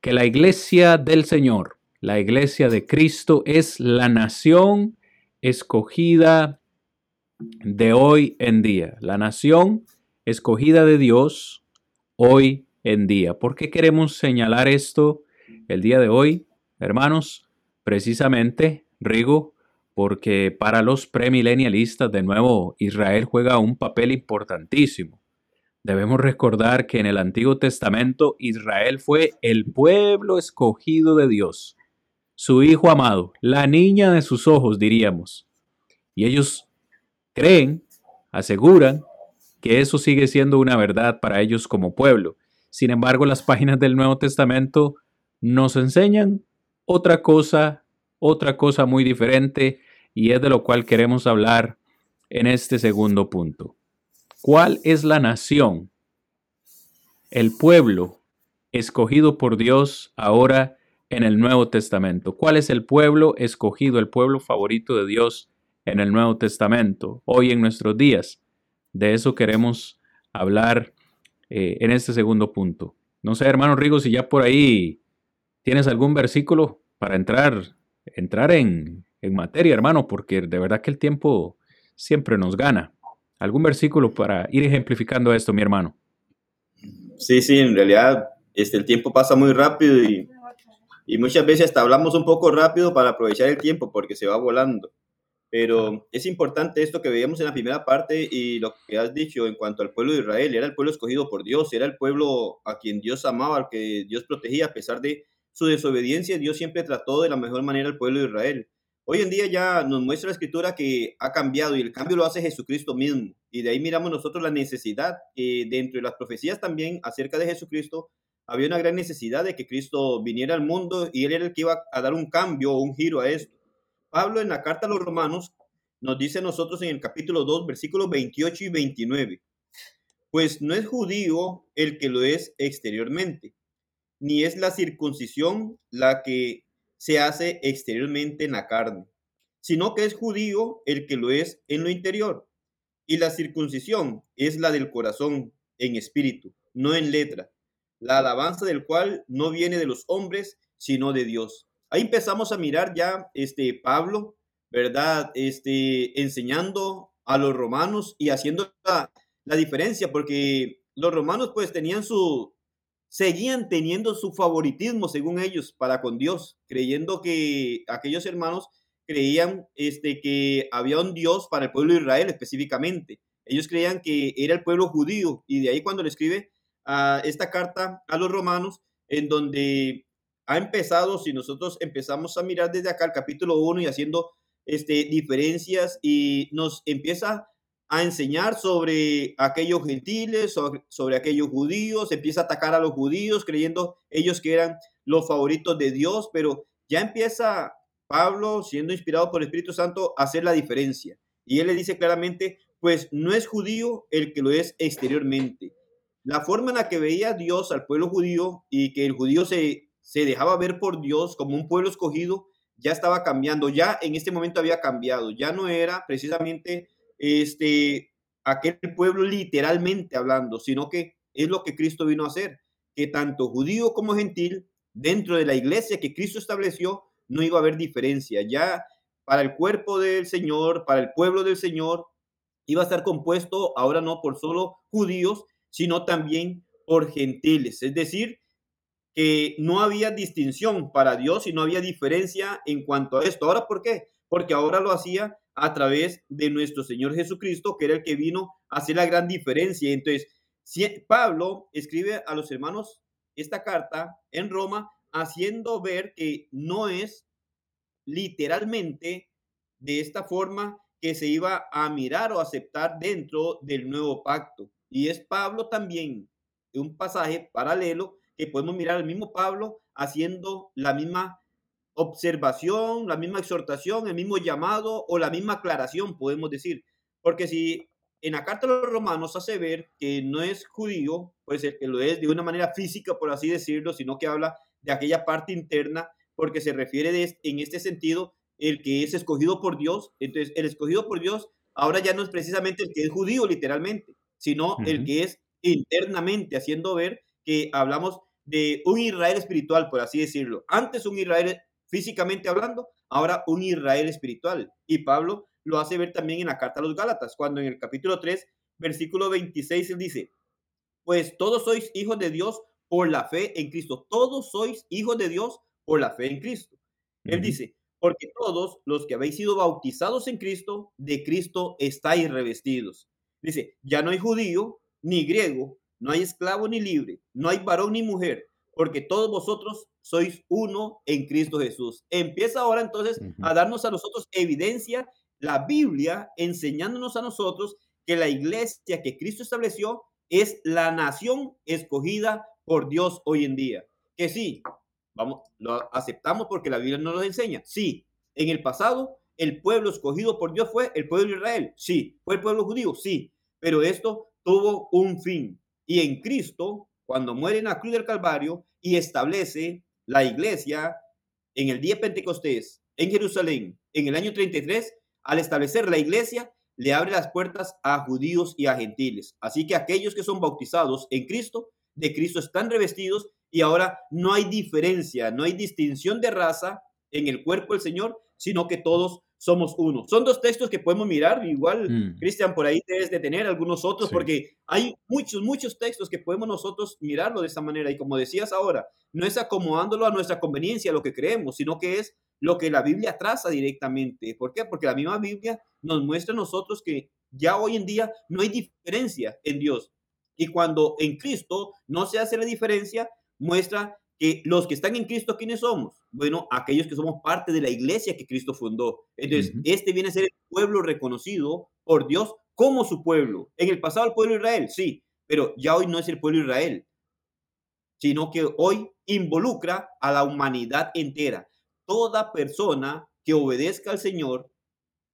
S2: que la iglesia del Señor, la iglesia de Cristo, es la nación escogida de hoy en día, la nación escogida de Dios hoy en día. ¿Por qué queremos señalar esto el día de hoy, hermanos? Precisamente, Rigo, porque para los premilenialistas, de nuevo, Israel juega un papel importantísimo. Debemos recordar que en el Antiguo Testamento Israel fue el pueblo escogido de Dios, su hijo amado, la niña de sus ojos, diríamos. Y ellos creen, aseguran, que eso sigue siendo una verdad para ellos como pueblo. Sin embargo, las páginas del Nuevo Testamento nos enseñan otra cosa, otra cosa muy diferente y es de lo cual queremos hablar en este segundo punto. ¿Cuál es la nación, el pueblo escogido por Dios ahora en el Nuevo Testamento? ¿Cuál es el pueblo escogido, el pueblo favorito de Dios en el Nuevo Testamento, hoy en nuestros días? De eso queremos hablar eh, en este segundo punto. No sé, hermano Rigo, si ya por ahí tienes algún versículo para entrar, entrar en, en materia, hermano, porque de verdad que el tiempo siempre nos gana. ¿Algún versículo para ir ejemplificando esto, mi hermano?
S3: Sí, sí, en realidad este, el tiempo pasa muy rápido y, y muchas veces hasta hablamos un poco rápido para aprovechar el tiempo porque se va volando. Pero es importante esto que veíamos en la primera parte y lo que has dicho en cuanto al pueblo de Israel. Era el pueblo escogido por Dios, era el pueblo a quien Dios amaba, al que Dios protegía a pesar de su desobediencia. Dios siempre trató de la mejor manera al pueblo de Israel. Hoy en día ya nos muestra la escritura que ha cambiado y el cambio lo hace Jesucristo mismo. Y de ahí miramos nosotros la necesidad, que dentro de las profecías también acerca de Jesucristo, había una gran necesidad de que Cristo viniera al mundo y él era el que iba a dar un cambio o un giro a esto. Pablo en la carta a los romanos nos dice a nosotros en el capítulo 2, versículos 28 y 29, pues no es judío el que lo es exteriormente, ni es la circuncisión la que se hace exteriormente en la carne, sino que es judío el que lo es en lo interior. Y la circuncisión es la del corazón en espíritu, no en letra, la alabanza del cual no viene de los hombres, sino de Dios. Ahí empezamos a mirar ya este Pablo, ¿verdad? Este enseñando a los romanos y haciendo la, diferencia, porque los romanos pues tenían su, seguían teniendo su favoritismo, según ellos, para con Dios, creyendo que aquellos hermanos creían este, que había un Dios para el pueblo de Israel específicamente. Ellos creían que era el pueblo judío y de ahí cuando le escribe a esta carta a los romanos, en donde ha empezado, si nosotros empezamos a mirar desde acá el capítulo 1 y haciendo este, diferencias y nos empieza a enseñar sobre aquellos gentiles, sobre, aquellos judíos, empieza a atacar a los judíos creyendo ellos que eran los favoritos de Dios, pero ya empieza Pablo, siendo inspirado por el Espíritu Santo, a hacer la diferencia. Y él le dice claramente, pues no es judío el que lo es exteriormente. La forma en la que veía Dios al pueblo judío y que el judío se, se dejaba ver por Dios como un pueblo escogido, ya estaba cambiando, ya en este momento había cambiado, ya no era precisamente este, aquel pueblo literalmente hablando, sino que es lo que Cristo vino a hacer, que tanto judío como gentil, dentro de la iglesia que Cristo estableció, no iba a haber diferencia. Ya para el cuerpo del Señor, para el pueblo del Señor, iba a estar compuesto ahora no por solo judíos, sino también por gentiles. Es decir, que no había distinción para Dios y no había diferencia en cuanto a esto. Ahora, ¿por qué? Porque ahora lo hacía a través de nuestro Señor Jesucristo, que era el que vino a hacer la gran diferencia. Entonces, Pablo escribe a los hermanos esta carta en Roma, haciendo ver que no es literalmente de esta forma que se iba a mirar o aceptar dentro del nuevo pacto. Y es Pablo también, un pasaje paralelo, que podemos mirar al mismo Pablo haciendo la misma observación, la misma exhortación, el mismo llamado o la misma aclaración, podemos decir. Porque si en la carta de los romanos hace ver que no es judío, pues el que lo es de una manera física, por así decirlo, sino que habla de aquella parte interna, porque se refiere de, en este sentido el que es escogido por Dios. Entonces, el escogido por Dios ahora ya no es precisamente el que es judío literalmente, sino el que es internamente, haciendo ver que hablamos de un Israel espiritual, por así decirlo. Antes un Israel físicamente hablando, ahora un Israel espiritual. Y Pablo lo hace ver también en la carta a los Gálatas, cuando en el capítulo 3, versículo 26, él dice, pues todos sois hijos de Dios por la fe en Cristo. Todos sois hijos de Dios por la fe en Cristo. Él dice, porque todos los que habéis sido bautizados en Cristo, de Cristo estáis revestidos. Dice, ya no hay judío ni griego, no hay esclavo ni libre, no hay varón ni mujer, porque todos vosotros sois uno en Cristo Jesús. Empieza ahora entonces a darnos a nosotros evidencia, la Biblia enseñándonos a nosotros que la iglesia que Cristo estableció es la nación escogida por Dios hoy en día. Que sí, vamos, lo aceptamos porque la Biblia nos lo enseña. Sí, en el pasado el pueblo escogido por Dios fue el pueblo de Israel. Sí, fue el pueblo judío. Sí, pero esto tuvo un fin. Y en Cristo, cuando muere en la cruz del Calvario y establece la iglesia en el día de Pentecostés en Jerusalén en el año 33, al establecer la iglesia, le abre las puertas a judíos y a gentiles. Así que aquellos que son bautizados en Cristo, de Cristo están revestidos y ahora no hay diferencia, no hay distinción de raza en el cuerpo del Señor, sino que todos somos uno. Son dos textos que podemos mirar, igual, mm. Cristian, por ahí debes de tener algunos otros, porque hay muchos, muchos textos que podemos nosotros mirarlo de esa manera. Y como decías ahora, no es acomodándolo a nuestra conveniencia, a lo que creemos, sino que es lo que la Biblia traza directamente. ¿Por qué? Porque la misma Biblia nos muestra a nosotros que ya hoy en día no hay diferencia en Dios. Y cuando en Cristo no se hace la diferencia, muestra que los que están en Cristo, ¿quiénes somos? Bueno, aquellos que somos parte de la iglesia que Cristo fundó. Entonces, este viene a ser el pueblo reconocido por Dios como su pueblo. En el pasado el pueblo de Israel, sí, pero ya hoy no es el pueblo de Israel, sino que hoy involucra a la humanidad entera. Toda persona que obedezca al Señor,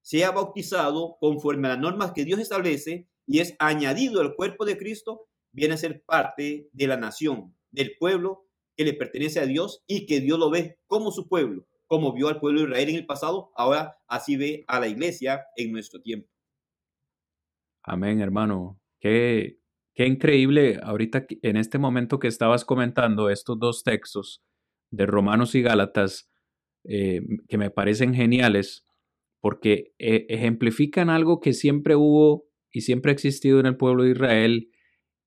S3: sea bautizado conforme a las normas que Dios establece y es añadido al cuerpo de Cristo, viene a ser parte de la nación, del pueblo que le pertenece a Dios y que Dios lo ve como su pueblo, como vio al pueblo de Israel en el pasado, ahora así ve a la iglesia en nuestro tiempo.
S2: Amén, hermano. Qué, qué increíble ahorita en este momento que estabas comentando estos dos textos de Romanos y Gálatas, eh, que me parecen geniales, porque eh, ejemplifican algo que siempre hubo y siempre ha existido en el pueblo de Israel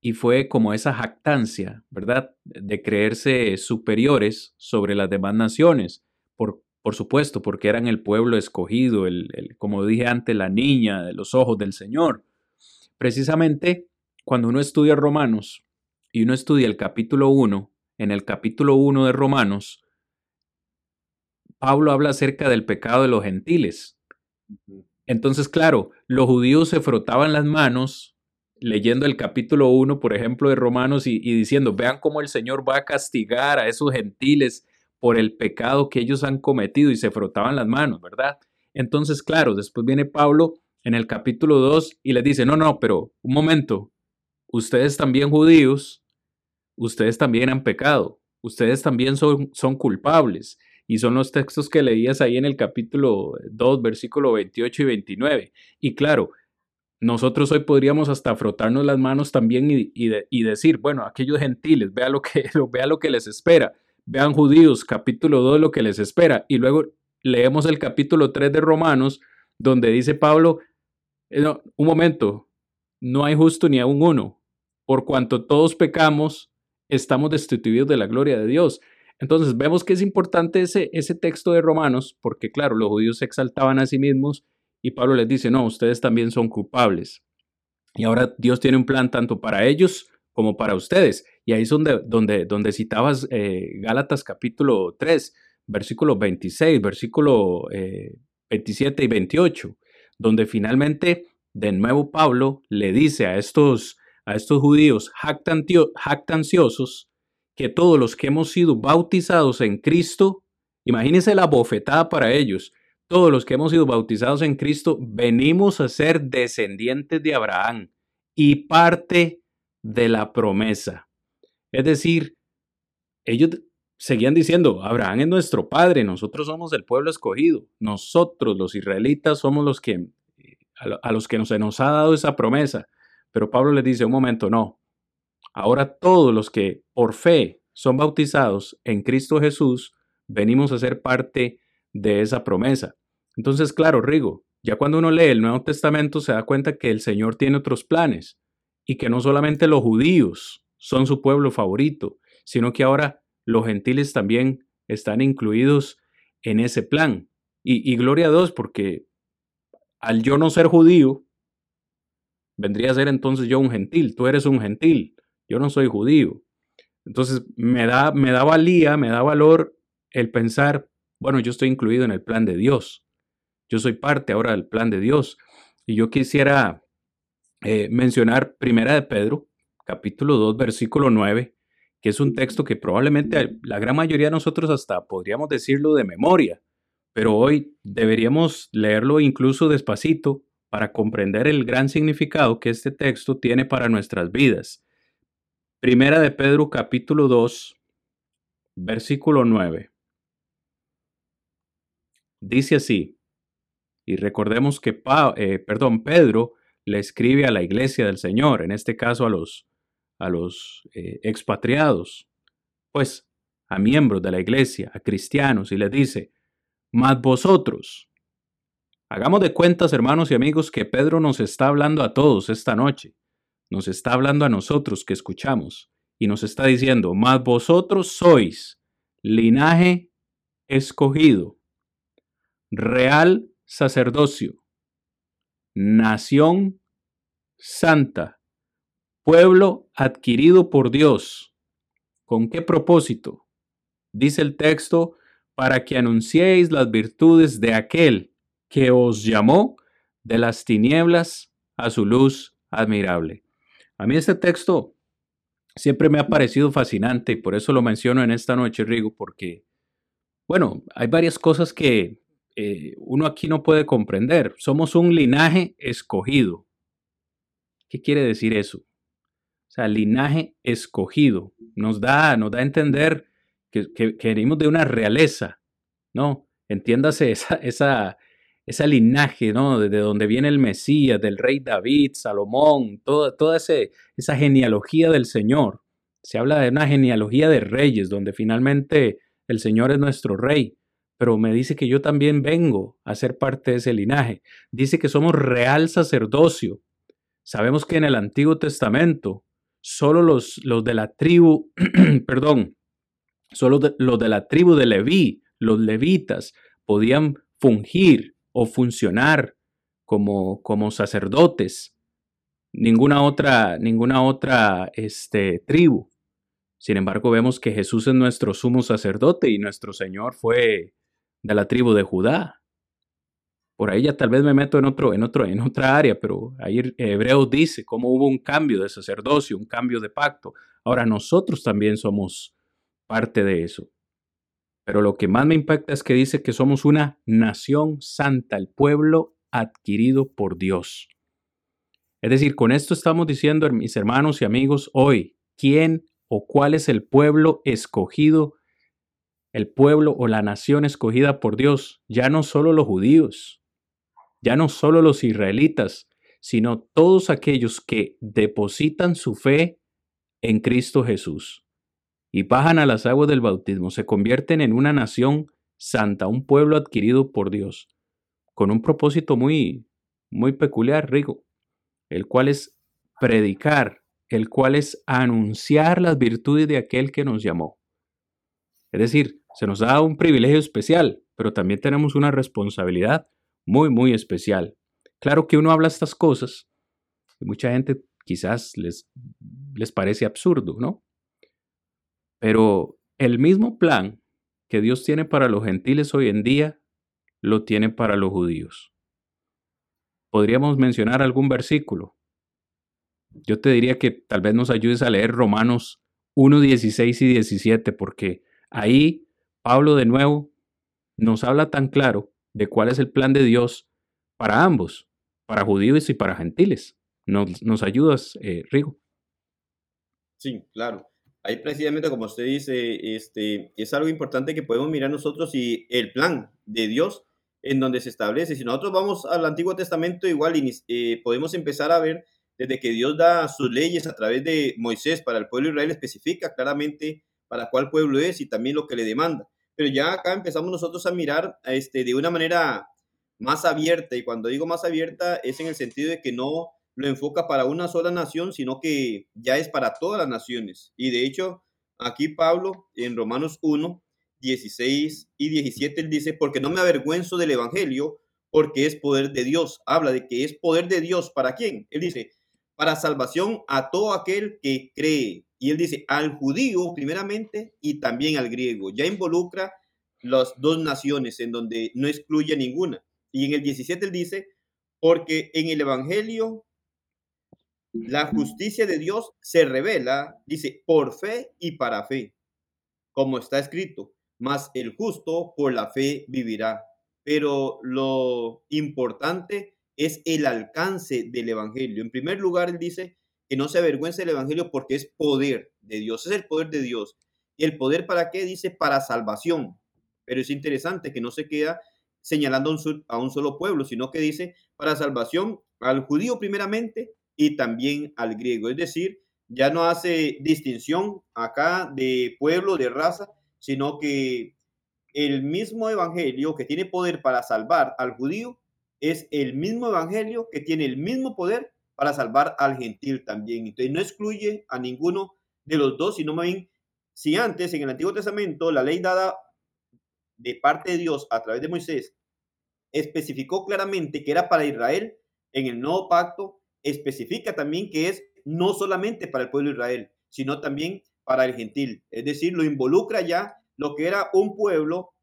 S2: y fue como esa jactancia, ¿verdad? De creerse superiores sobre las demás naciones, por, por supuesto, porque eran el pueblo escogido, el, como dije antes, la niña de los ojos del Señor. Precisamente cuando uno estudia Romanos y uno estudia el capítulo 1, en el capítulo 1 de Romanos, Pablo habla acerca del pecado de los gentiles. Entonces, claro, los judíos se frotaban las manos leyendo el capítulo 1, por ejemplo, de Romanos y, diciendo, vean cómo el Señor va a castigar a esos gentiles por el pecado que ellos han cometido y se frotaban las manos, ¿verdad? Entonces, claro, después viene Pablo en el capítulo 2 y les dice, no, no, pero un momento, ustedes también judíos, ustedes también han pecado, ustedes también son, son culpables. Y son los textos que leías ahí en el capítulo 2, versículo 28 y 29. Y claro, nosotros hoy podríamos hasta frotarnos las manos también y, decir, bueno, aquellos gentiles, vea lo, que, vea lo que les espera. Vean judíos, capítulo 2, lo que les espera. Y luego leemos el capítulo 3 de Romanos, donde dice Pablo, eh, un momento, no hay justo ni aún uno. Por cuanto todos pecamos, estamos destituidos de la gloria de Dios. Entonces vemos que es importante ese, ese texto de Romanos, porque claro, los judíos se exaltaban a sí mismos y Pablo les dice, no, ustedes también son culpables. Y ahora Dios tiene un plan tanto para ellos como para ustedes. Y ahí es donde, donde, donde citabas eh, Gálatas capítulo 3, versículo 26, versículo 27 eh, y 28, donde finalmente de nuevo Pablo le dice a estos, a estos judíos jactanciosos que todos los que hemos sido bautizados en Cristo, imagínense la bofetada para ellos, todos los que hemos sido bautizados en Cristo venimos a ser descendientes de Abraham y parte de la promesa. Es decir, ellos seguían diciendo, Abraham es nuestro padre, nosotros somos el pueblo escogido, nosotros los israelitas somos los que a los que se nos ha dado esa promesa. Pero Pablo les dice, un momento, no. Ahora todos los que por fe son bautizados en Cristo Jesús, venimos a ser parte de esa promesa. Entonces, claro, Rigo, ya cuando uno lee el Nuevo Testamento se da cuenta que el Señor tiene otros planes y que no solamente los judíos son su pueblo favorito, sino que ahora los gentiles también están incluidos en ese plan. Y, gloria a Dios, porque al yo no ser judío, vendría a ser entonces yo un gentil, tú eres un gentil, yo no soy judío. Entonces me da, me da valía, me da valor el pensar, bueno, yo estoy incluido en el plan de Dios. Yo soy parte ahora del plan de Dios. Y yo quisiera eh, mencionar Primera de Pedro, capítulo 2, versículo 9, que es un texto que probablemente la gran mayoría de nosotros hasta podríamos decirlo de memoria, pero hoy deberíamos leerlo incluso despacito para comprender el gran significado que este texto tiene para nuestras vidas. Primera de Pedro capítulo 2, versículo 9. Dice así, y recordemos que eh, perdón, Pedro le escribe a la iglesia del Señor, en este caso a los, a los eh, expatriados, pues a miembros de la iglesia, a cristianos, y les dice, mas vosotros, hagamos de cuentas, hermanos y amigos, que Pedro nos está hablando a todos esta noche, nos está hablando a nosotros que escuchamos, y nos está diciendo, mas vosotros sois linaje escogido, real sacerdocio, nación santa, pueblo adquirido por Dios. ¿Con qué propósito? Dice el texto, para que anunciéis las virtudes de aquel que os llamó de las tinieblas a su luz admirable. A mí este texto siempre me ha parecido fascinante y por eso lo menciono en esta noche, Rigo, porque, bueno, hay varias cosas que eh, uno aquí no puede comprender. Somos un linaje escogido. ¿Qué quiere decir eso? O sea, linaje escogido. Nos da, nos da a entender que, venimos de una realeza, ¿no? Entiéndase esa, esa, esa linaje, ¿no? De, donde viene el Mesías, del rey David, Salomón, toda, toda esa genealogía del Señor. Se habla de una genealogía de reyes, donde finalmente el Señor es nuestro rey pero me dice que yo también vengo a ser parte de ese linaje. Dice que somos real sacerdocio. Sabemos que en el Antiguo Testamento solo los, los de la tribu, perdón, solo los de la tribu de Leví, los levitas, podían fungir o funcionar como, como sacerdotes. Ninguna otra, ninguna otra este, tribu. Sin embargo, vemos que Jesús es nuestro sumo sacerdote y nuestro Señor fue de la tribu de Judá. Por ahí ya tal vez me meto en, otro, en, otro, en otra área, pero ahí Hebreos dice cómo hubo un cambio de sacerdocio, un cambio de pacto. Ahora nosotros también somos parte de eso. Pero lo que más me impacta es que dice que somos una nación santa, el pueblo adquirido por Dios. Es decir, con esto estamos diciendo, mis hermanos y amigos, hoy, ¿quién o cuál es el pueblo escogido el pueblo o la nación escogida por Dios, ya no solo los judíos, ya no solo los israelitas, sino todos aquellos que depositan su fe en Cristo Jesús y bajan a las aguas del bautismo, se convierten en una nación santa, un pueblo adquirido por Dios, con un propósito muy, muy peculiar, Rigo, el cual es predicar, el cual es anunciar las virtudes de aquel que nos llamó. Es decir, se nos da un privilegio especial, pero también tenemos una responsabilidad muy, muy especial. Claro que uno habla estas cosas y mucha gente quizás les, les parece absurdo, ¿no? Pero el mismo plan que Dios tiene para los gentiles hoy en día, lo tiene para los judíos. Podríamos mencionar algún versículo. Yo te diría que tal vez nos ayudes a leer Romanos 1, 16 y 17, porque ahí Pablo de nuevo nos habla tan claro de cuál es el plan de Dios para ambos, para judíos y para gentiles. ¿Nos, nos ayudas, eh, Rigo?
S3: Sí, claro. Ahí precisamente como usted dice, este, es algo importante que podemos mirar nosotros y el plan de Dios en donde se establece. Si nosotros vamos al Antiguo Testamento, igual eh, podemos empezar a ver desde que Dios da sus leyes a través de Moisés para el pueblo de Israel, especifica claramente para cuál pueblo es y también lo que le demanda. Pero ya acá empezamos nosotros a mirar este, de una manera más abierta, y cuando digo más abierta es en el sentido de que no lo enfoca para una sola nación, sino que ya es para todas las naciones. Y de hecho, aquí Pablo en Romanos 1, 16 y 17, él dice, porque no me avergüenzo del Evangelio, porque es poder de Dios. Habla de que es poder de Dios. ¿Para quién? Él dice, para salvación a todo aquel que cree. Y él dice, al judío primeramente y también al griego. Ya involucra las dos naciones en donde no excluye ninguna. Y en el 17 él dice, porque en el Evangelio la justicia de Dios se revela, dice, por fe y para fe, como está escrito, mas el justo por la fe vivirá. Pero lo importante es el alcance del Evangelio. En primer lugar, él dice que no se avergüence del Evangelio porque es poder de Dios, es el poder de Dios. ¿Y el poder para qué? Dice para salvación. Pero es interesante que no se queda señalando a un solo pueblo, sino que dice para salvación al judío primeramente y también al griego. Es decir, ya no hace distinción acá de pueblo, de raza, sino que el mismo evangelio que tiene poder para salvar al judío es el mismo evangelio que tiene el mismo poder para salvar al gentil también. Entonces no excluye a ninguno de los dos, sino más bien, si antes en el Antiguo Testamento la ley dada de parte de Dios a través de Moisés especificó claramente que era para Israel, en el nuevo pacto especifica también que es no solamente para el pueblo de Israel, sino también para el gentil. Es decir, lo involucra ya lo que era un pueblo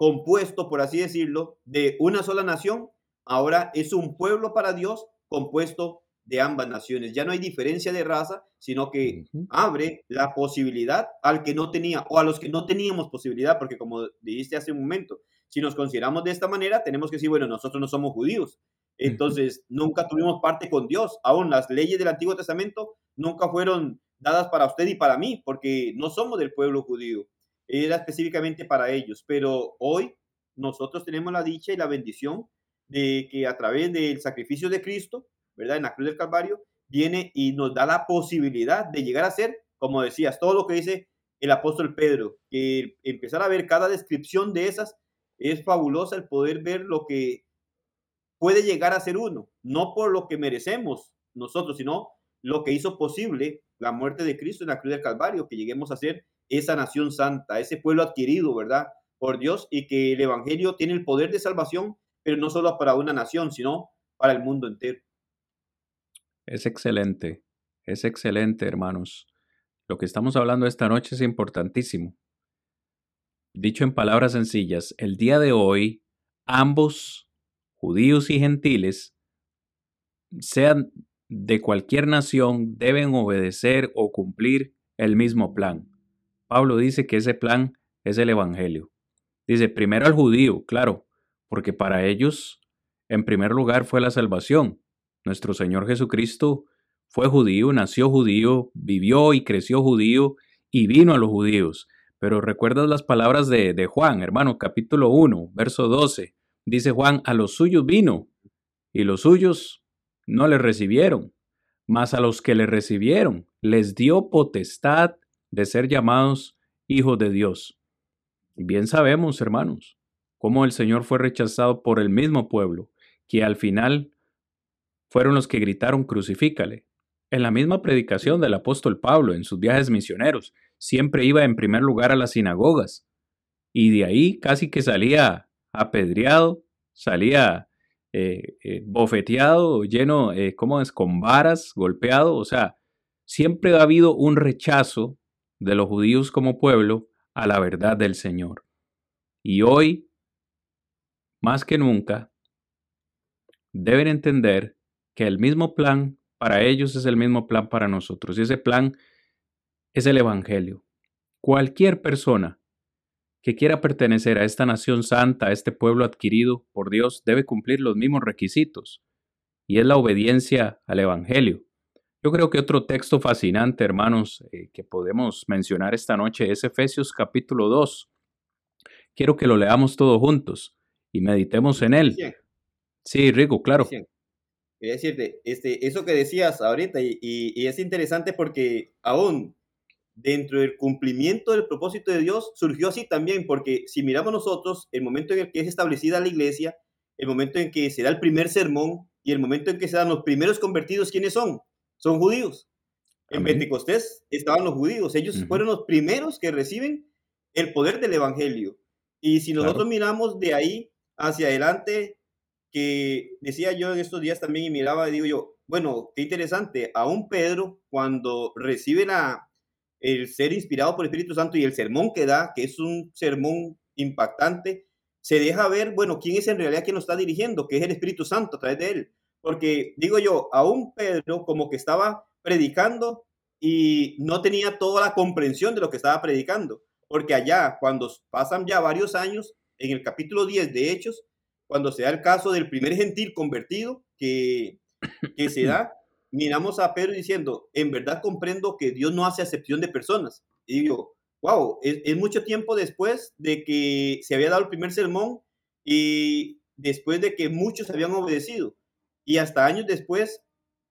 S3: compuesto, por así decirlo, de una sola nación, ahora es un pueblo para Dios compuesto de ambas naciones. Ya no hay diferencia de raza, sino que abre la posibilidad al que no tenía o a los que no teníamos posibilidad, porque como dijiste hace un momento, si nos consideramos de esta manera, tenemos que decir, bueno, nosotros no somos judíos, entonces nunca tuvimos parte con Dios, aún las leyes del Antiguo Testamento nunca fueron dadas para usted y para mí, porque no somos del pueblo judío, era específicamente para ellos, pero hoy nosotros tenemos la dicha y la bendición de que a través del sacrificio de Cristo, ¿verdad? En la cruz del Calvario, viene y nos da la posibilidad de llegar a ser, como decías, todo lo que dice el apóstol Pedro, que empezar a ver cada descripción de esas es fabulosa el poder ver lo que puede llegar a ser uno, no por lo que merecemos nosotros, sino lo que hizo posible la muerte de Cristo en la cruz del Calvario, que lleguemos a ser esa nación santa, ese pueblo adquirido, ¿verdad? Por Dios y que el Evangelio tiene el poder de salvación, pero no solo para una nación, sino para el mundo entero.
S2: Es excelente, es excelente, hermanos. Lo que estamos hablando esta noche es importantísimo. Dicho en palabras sencillas, el día de hoy, ambos, judíos y gentiles, sean de cualquier nación, deben obedecer o cumplir el mismo plan. Pablo dice que ese plan es el Evangelio. Dice, primero al judío, claro, porque para ellos, en primer lugar, fue la salvación. Nuestro Señor Jesucristo fue judío, nació judío, vivió y creció judío y vino a los judíos. Pero recuerdas las palabras de, de Juan, hermano, capítulo 1, verso 12. Dice Juan, a los suyos vino y los suyos no le recibieron, mas a los que le recibieron les dio potestad de ser llamados hijos de Dios. Bien sabemos, hermanos, cómo el Señor fue rechazado por el mismo pueblo, que al final fueron los que gritaron crucifícale. En la misma predicación del apóstol Pablo en sus viajes misioneros, siempre iba en primer lugar a las sinagogas y de ahí casi que salía apedreado, salía eh, eh, bofeteado, lleno, eh, ¿cómo es?, con varas, golpeado, o sea, siempre ha habido un rechazo de los judíos como pueblo a la verdad del Señor. Y hoy, más que nunca, deben entender que el mismo plan para ellos es el mismo plan para nosotros. Y ese plan es el Evangelio. Cualquier persona que quiera pertenecer a esta nación santa, a este pueblo adquirido por Dios, debe cumplir los mismos requisitos, y es la obediencia al Evangelio. Yo creo que otro texto fascinante, hermanos, eh, que podemos mencionar esta noche es Efesios capítulo 2. quiero que lo leamos todos juntos y meditemos en él. Sí, Rico, claro.
S3: Quería decirte, este, eso que decías ahorita, y, es interesante porque aún dentro del cumplimiento del propósito de Dios surgió así también, porque si miramos nosotros, el momento en el que es establecida la iglesia, el momento en que se da el primer sermón y el momento en que se dan los primeros convertidos, ¿quiénes son? Son judíos. En Pentecostés estaban los judíos, ellos fueron los primeros que reciben el poder del Evangelio. Y si nosotros miramos de ahí hacia adelante, que decía yo en estos días también y miraba y digo yo, bueno, qué interesante, aún Pedro cuando recibe la, el ser inspirado por el Espíritu Santo y el sermón que da, que es un sermón impactante, se deja ver, bueno, quién es en realidad quien lo está dirigiendo, que es el Espíritu Santo a través de él. Porque digo yo, aún Pedro como que estaba predicando y no tenía toda la comprensión de lo que estaba predicando. Porque allá, cuando pasan ya varios años, en el capítulo 10 de Hechos, cuando se da el caso del primer gentil convertido que, que se da, miramos a Pedro diciendo, en verdad comprendo que Dios no hace acepción de personas. Y digo, wow, es, mucho tiempo después de que se había dado el primer sermón y después de que muchos habían obedecido. Y hasta años después,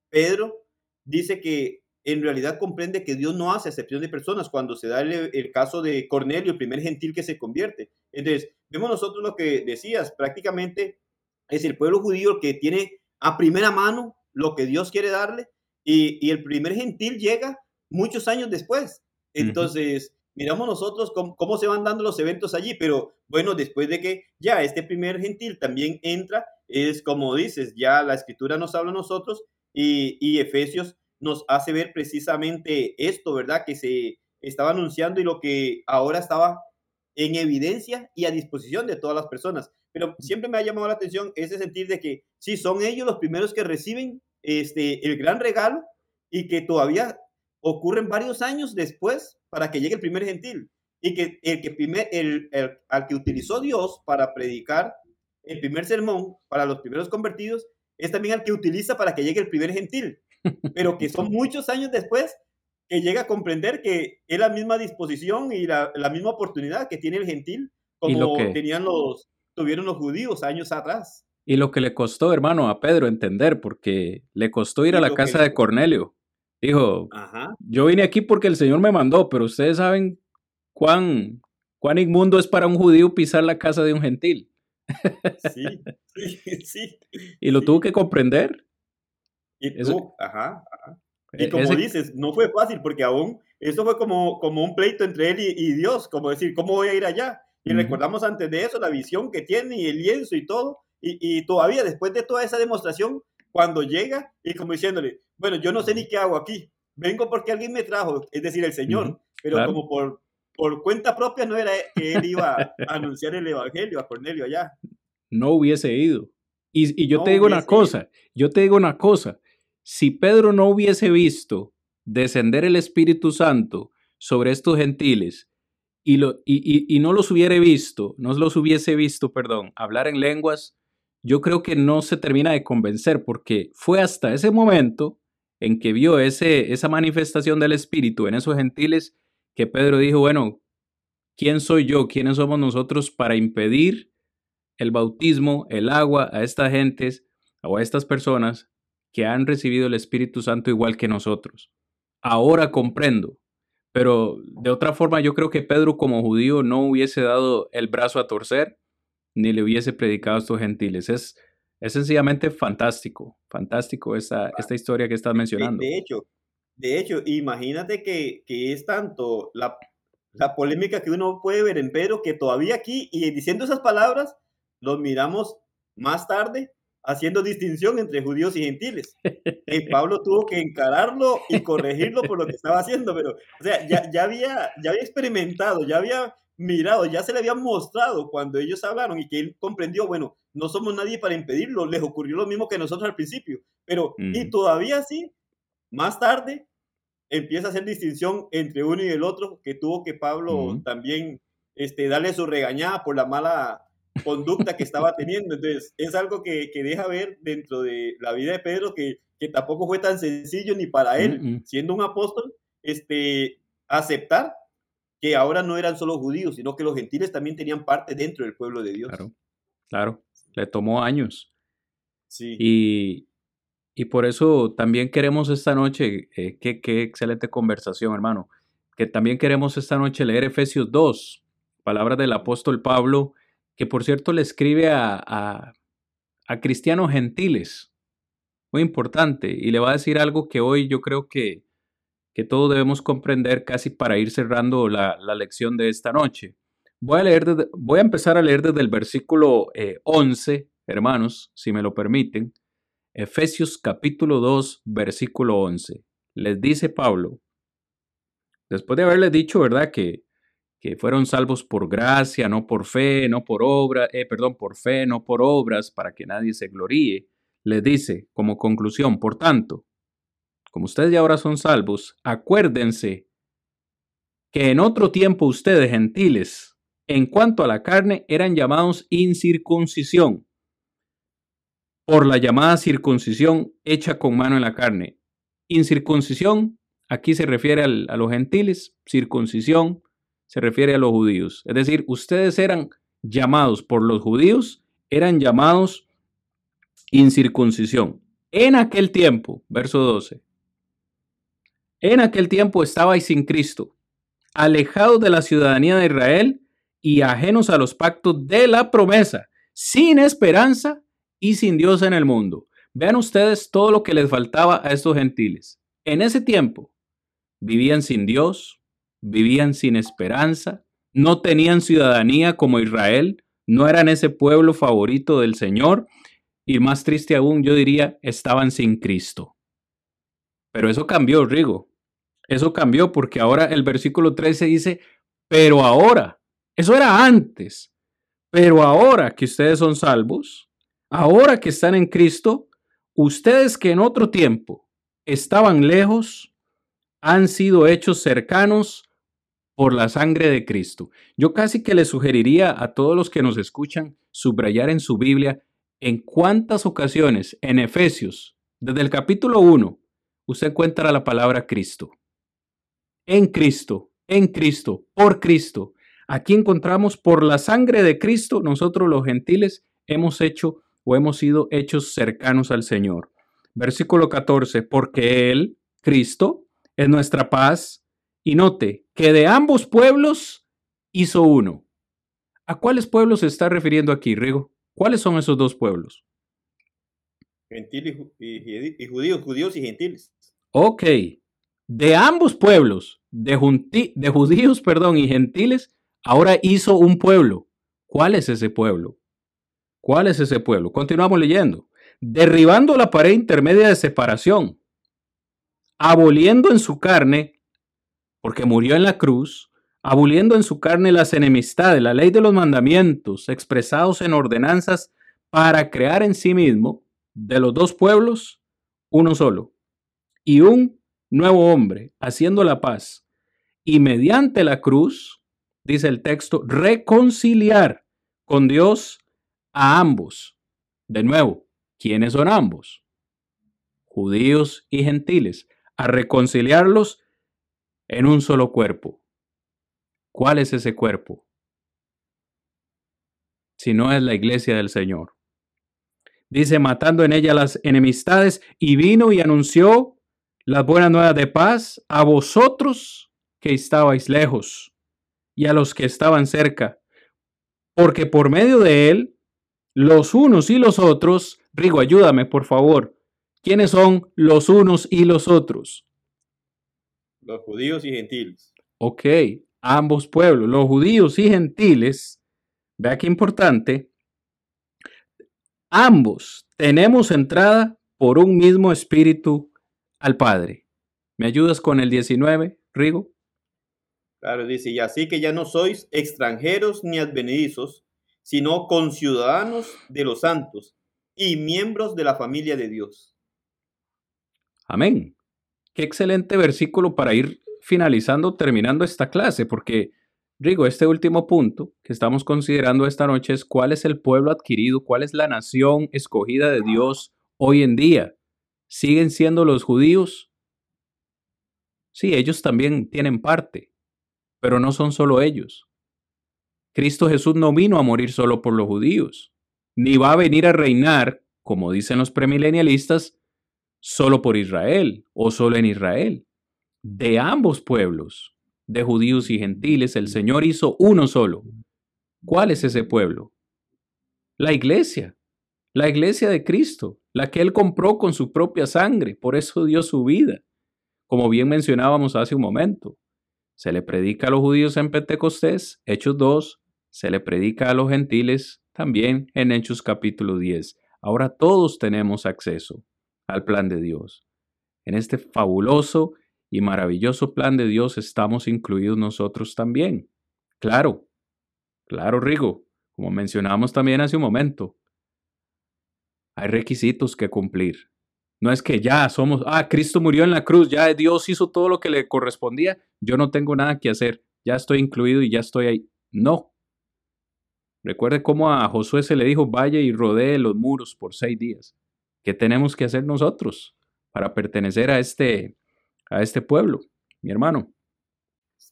S3: Pedro dice que en realidad comprende que Dios no hace acepción de personas cuando se da el, el, caso de Cornelio, el primer gentil que se convierte. Entonces, vemos nosotros lo que decías, prácticamente es el pueblo judío el que tiene a primera mano lo que Dios quiere darle y, el primer gentil llega muchos años después. Entonces, miramos nosotros cómo, se van dando los eventos allí, pero bueno, después de que ya este primer gentil también entra, es como dices, ya la escritura nos habla a nosotros y, y Efesios nos hace ver precisamente esto, ¿verdad? Que se estaba anunciando y lo que ahora estaba en evidencia y a disposición de todas las personas. Pero siempre me ha llamado la atención ese sentir de que sí, son ellos los primeros que reciben este, el gran regalo y que todavía ocurren varios años después para que llegue el primer gentil. Y que el que primer, el, al que utilizó Dios para predicar el primer sermón para los primeros convertidos es también al que utiliza para que llegue el primer gentil. Pero que son muchos años después que llega a comprender que es la misma disposición y la, misma oportunidad que tiene el gentil como tenían los, tuvieron los judíos años atrás.
S2: Y lo que le costó, hermano, a Pedro entender, porque le costó ir a la casa de Cornelio. Dijo, yo vine aquí porque el Señor me mandó, pero ustedes saben cuán, cuán inmundo es para un judío pisar la casa de un gentil. Sí, sí, Y lo tuvo que comprender.
S3: Y ajá, ajá. Y e-, como dices, no fue fácil porque aún eso fue como, como un pleito entre él y, Dios, como decir, ¿cómo voy a ir allá? Y recordamos antes de eso la visión que tiene y el lienzo y todo. Y, y, todavía después de toda esa demostración, cuando llega y como diciéndole, bueno, yo no sé ni qué hago aquí, vengo porque alguien me trajo, es decir, el Señor, pero como por, por cuenta propia no era que él iba a anunciar el Evangelio a Cornelio allá.
S2: No hubiese ido. Y, y yo te digo una cosa, yo te digo una cosa, si Pedro no hubiese visto descender el Espíritu Santo sobre estos gentiles y, lo, y, no los hubiera visto, no los hubiese visto, perdón, hablar en lenguas, yo creo que no se termina de convencer porque fue hasta ese momento en que vio ese, esa manifestación del Espíritu en esos gentiles que Pedro dijo, bueno, ¿quién soy yo? ¿Quiénes somos nosotros para impedir el bautismo, el agua a estas gentes o a estas personas que han recibido el Espíritu Santo igual que nosotros. Ahora comprendo, pero de otra forma yo creo que Pedro como judío no hubiese dado el brazo a torcer ni le hubiese predicado a estos gentiles. Es, es sencillamente fantástico, fantástico esta, esta historia que estás mencionando.
S3: De, hecho, de hecho, imagínate que, que es tanto la, la polémica que uno puede ver en Pedro que todavía aquí y diciendo esas palabras, los miramos más tarde haciendo distinción entre judíos y gentiles. Y Pablo tuvo que encararlo y corregirlo por lo que estaba haciendo, pero, o sea, ya, ya, había, ya había experimentado, ya había mirado, ya se le había mostrado cuando ellos hablaron y que él comprendió, bueno, no somos nadie para impedirlo, les ocurrió lo mismo que nosotros al principio, pero, y todavía sí, más tarde, empieza a hacer distinción entre uno y el otro, que tuvo que Pablo también este, darle su regañada por la mala conducta que estaba teniendo. Entonces, es algo que, que, deja ver dentro de la vida de Pedro que, que tampoco fue tan sencillo ni para él, siendo un apóstol, este, aceptar que ahora no eran solo judíos, sino que los gentiles también tenían parte dentro del pueblo de Dios.
S2: Claro, claro, le tomó años.
S3: Sí.
S2: Y, y por eso también queremos esta noche, eh, qué, qué excelente conversación, hermano, que también queremos esta noche leer Efesios 2, palabras del apóstol Pablo, que por cierto le escribe a, a, a cristianos gentiles, muy importante, y le va a decir algo que hoy yo creo que, que todos debemos comprender casi para ir cerrando la, la lección de esta noche. Voy a, leer voy a empezar a leer desde el versículo 11, eh, hermanos, si me lo permiten. Efesios capítulo 2, versículo 11. Les dice Pablo, después de haberles dicho, ¿verdad? Que, que fueron salvos por gracia, no por fe, no por obra, eh, perdón, por fe, no por obras, para que nadie se gloríe. Les dice como conclusión, por tanto, como ustedes ya ahora son salvos, acuérdense que en otro tiempo ustedes, gentiles, en cuanto a la carne, eran llamados incircuncisión por la llamada circuncisión hecha con mano en la carne. Incircuncisión, aquí se refiere a los gentiles, circuncisión se refiere a los judíos. Es decir, ustedes eran llamados por los judíos, eran llamados incircuncisión. En aquel tiempo, verso 12, en aquel tiempo estabais sin Cristo, alejados de la ciudadanía de Israel y ajenos a los pactos de la promesa, sin esperanza y sin Dios en el mundo. Vean ustedes todo lo que les faltaba a estos gentiles. En ese tiempo vivían sin Dios, vivían sin esperanza, no tenían ciudadanía como Israel, no eran ese pueblo favorito del Señor y más triste aún, yo diría, estaban sin Cristo. Pero eso cambió, Rigo. Eso cambió porque ahora el versículo 13 dice, pero ahora, eso era antes, pero ahora que ustedes son salvos, Ahora que están en Cristo, ustedes que en otro tiempo estaban lejos, han sido hechos cercanos por la sangre de Cristo. Yo casi que les sugeriría a todos los que nos escuchan subrayar en su Biblia en cuántas ocasiones en Efesios, desde el capítulo 1, usted encuentra la palabra Cristo. En Cristo, en Cristo, por Cristo. Aquí encontramos por la sangre de Cristo, nosotros los gentiles hemos hecho o hemos sido hechos cercanos al Señor. Versículo 14, porque Él, Cristo, es nuestra paz. Y note que de ambos pueblos hizo uno. ¿A cuáles pueblos se está refiriendo aquí, Rigo? ¿Cuáles son esos dos pueblos?
S3: Gentiles y, judíos, judíos y gentiles.
S2: Ok. De ambos pueblos, de, de judíos, perdón, y gentiles, ahora hizo un pueblo. ¿Cuál es ese pueblo? ¿Cuál es ese pueblo? Continuamos leyendo. Derribando la pared intermedia de separación, aboliendo en su carne, porque murió en la cruz, aboliendo en su carne las enemistades, la ley de los mandamientos expresados en ordenanzas para crear en sí mismo de los dos pueblos uno solo y un nuevo hombre, haciendo la paz. Y mediante la cruz, dice el texto, reconciliar con Dios a ambos. De nuevo, ¿quiénes son ambos? Judíos y gentiles, a reconciliarlos en un solo cuerpo. ¿Cuál es ese cuerpo? Si no es la iglesia del Señor. Dice, matando en ella las enemistades, y vino y anunció las buenas nuevas de paz a vosotros que estabais lejos y a los que estaban cerca, porque por medio de él los unos y los otros, Rigo, ayúdame por favor. ¿Quiénes son los unos y los otros?
S3: Los judíos y gentiles.
S2: Ok, ambos pueblos, los judíos y gentiles, vea qué importante, ambos tenemos entrada por un mismo espíritu al Padre. ¿Me ayudas con el 19, Rigo?
S3: Claro, dice, y así que ya no sois extranjeros ni advenedizos, sino conciudadanos de los santos y miembros de la familia de Dios.
S2: Amén. Qué excelente versículo para ir finalizando, terminando esta clase, porque, digo, este último punto que estamos considerando esta noche es cuál es el pueblo adquirido, cuál es la nación escogida de Dios hoy en día. ¿Siguen siendo los judíos? Sí, ellos también tienen parte, Pero no son solo ellos. Cristo Jesús no vino a morir solo por los judíos, ni va a venir a reinar, como dicen los premilenialistas, solo por Israel o solo en Israel. De ambos pueblos, de judíos y gentiles, el Señor hizo uno solo. ¿Cuál es ese pueblo? La iglesia, la iglesia de Cristo, la que Él compró con su propia sangre, por eso dio su vida, como bien mencionábamos hace un momento. Se le predica a los judíos en Pentecostés, Hechos 2, se le predica a los gentiles también en Hechos capítulo 10. Ahora todos tenemos acceso al plan de Dios. En este fabuloso y maravilloso plan de Dios estamos incluidos nosotros también. Claro, claro, Rigo, como mencionamos también hace un momento, hay requisitos que cumplir. No es que ya somos, ah, Cristo murió en la cruz, ya Dios hizo todo lo que le correspondía, yo no tengo nada que hacer, ya estoy incluido y ya estoy ahí. No. Recuerde cómo a Josué se le dijo, vaya y rodee los muros por seis días. ¿Qué tenemos que hacer nosotros para pertenecer a este, a este pueblo, mi hermano?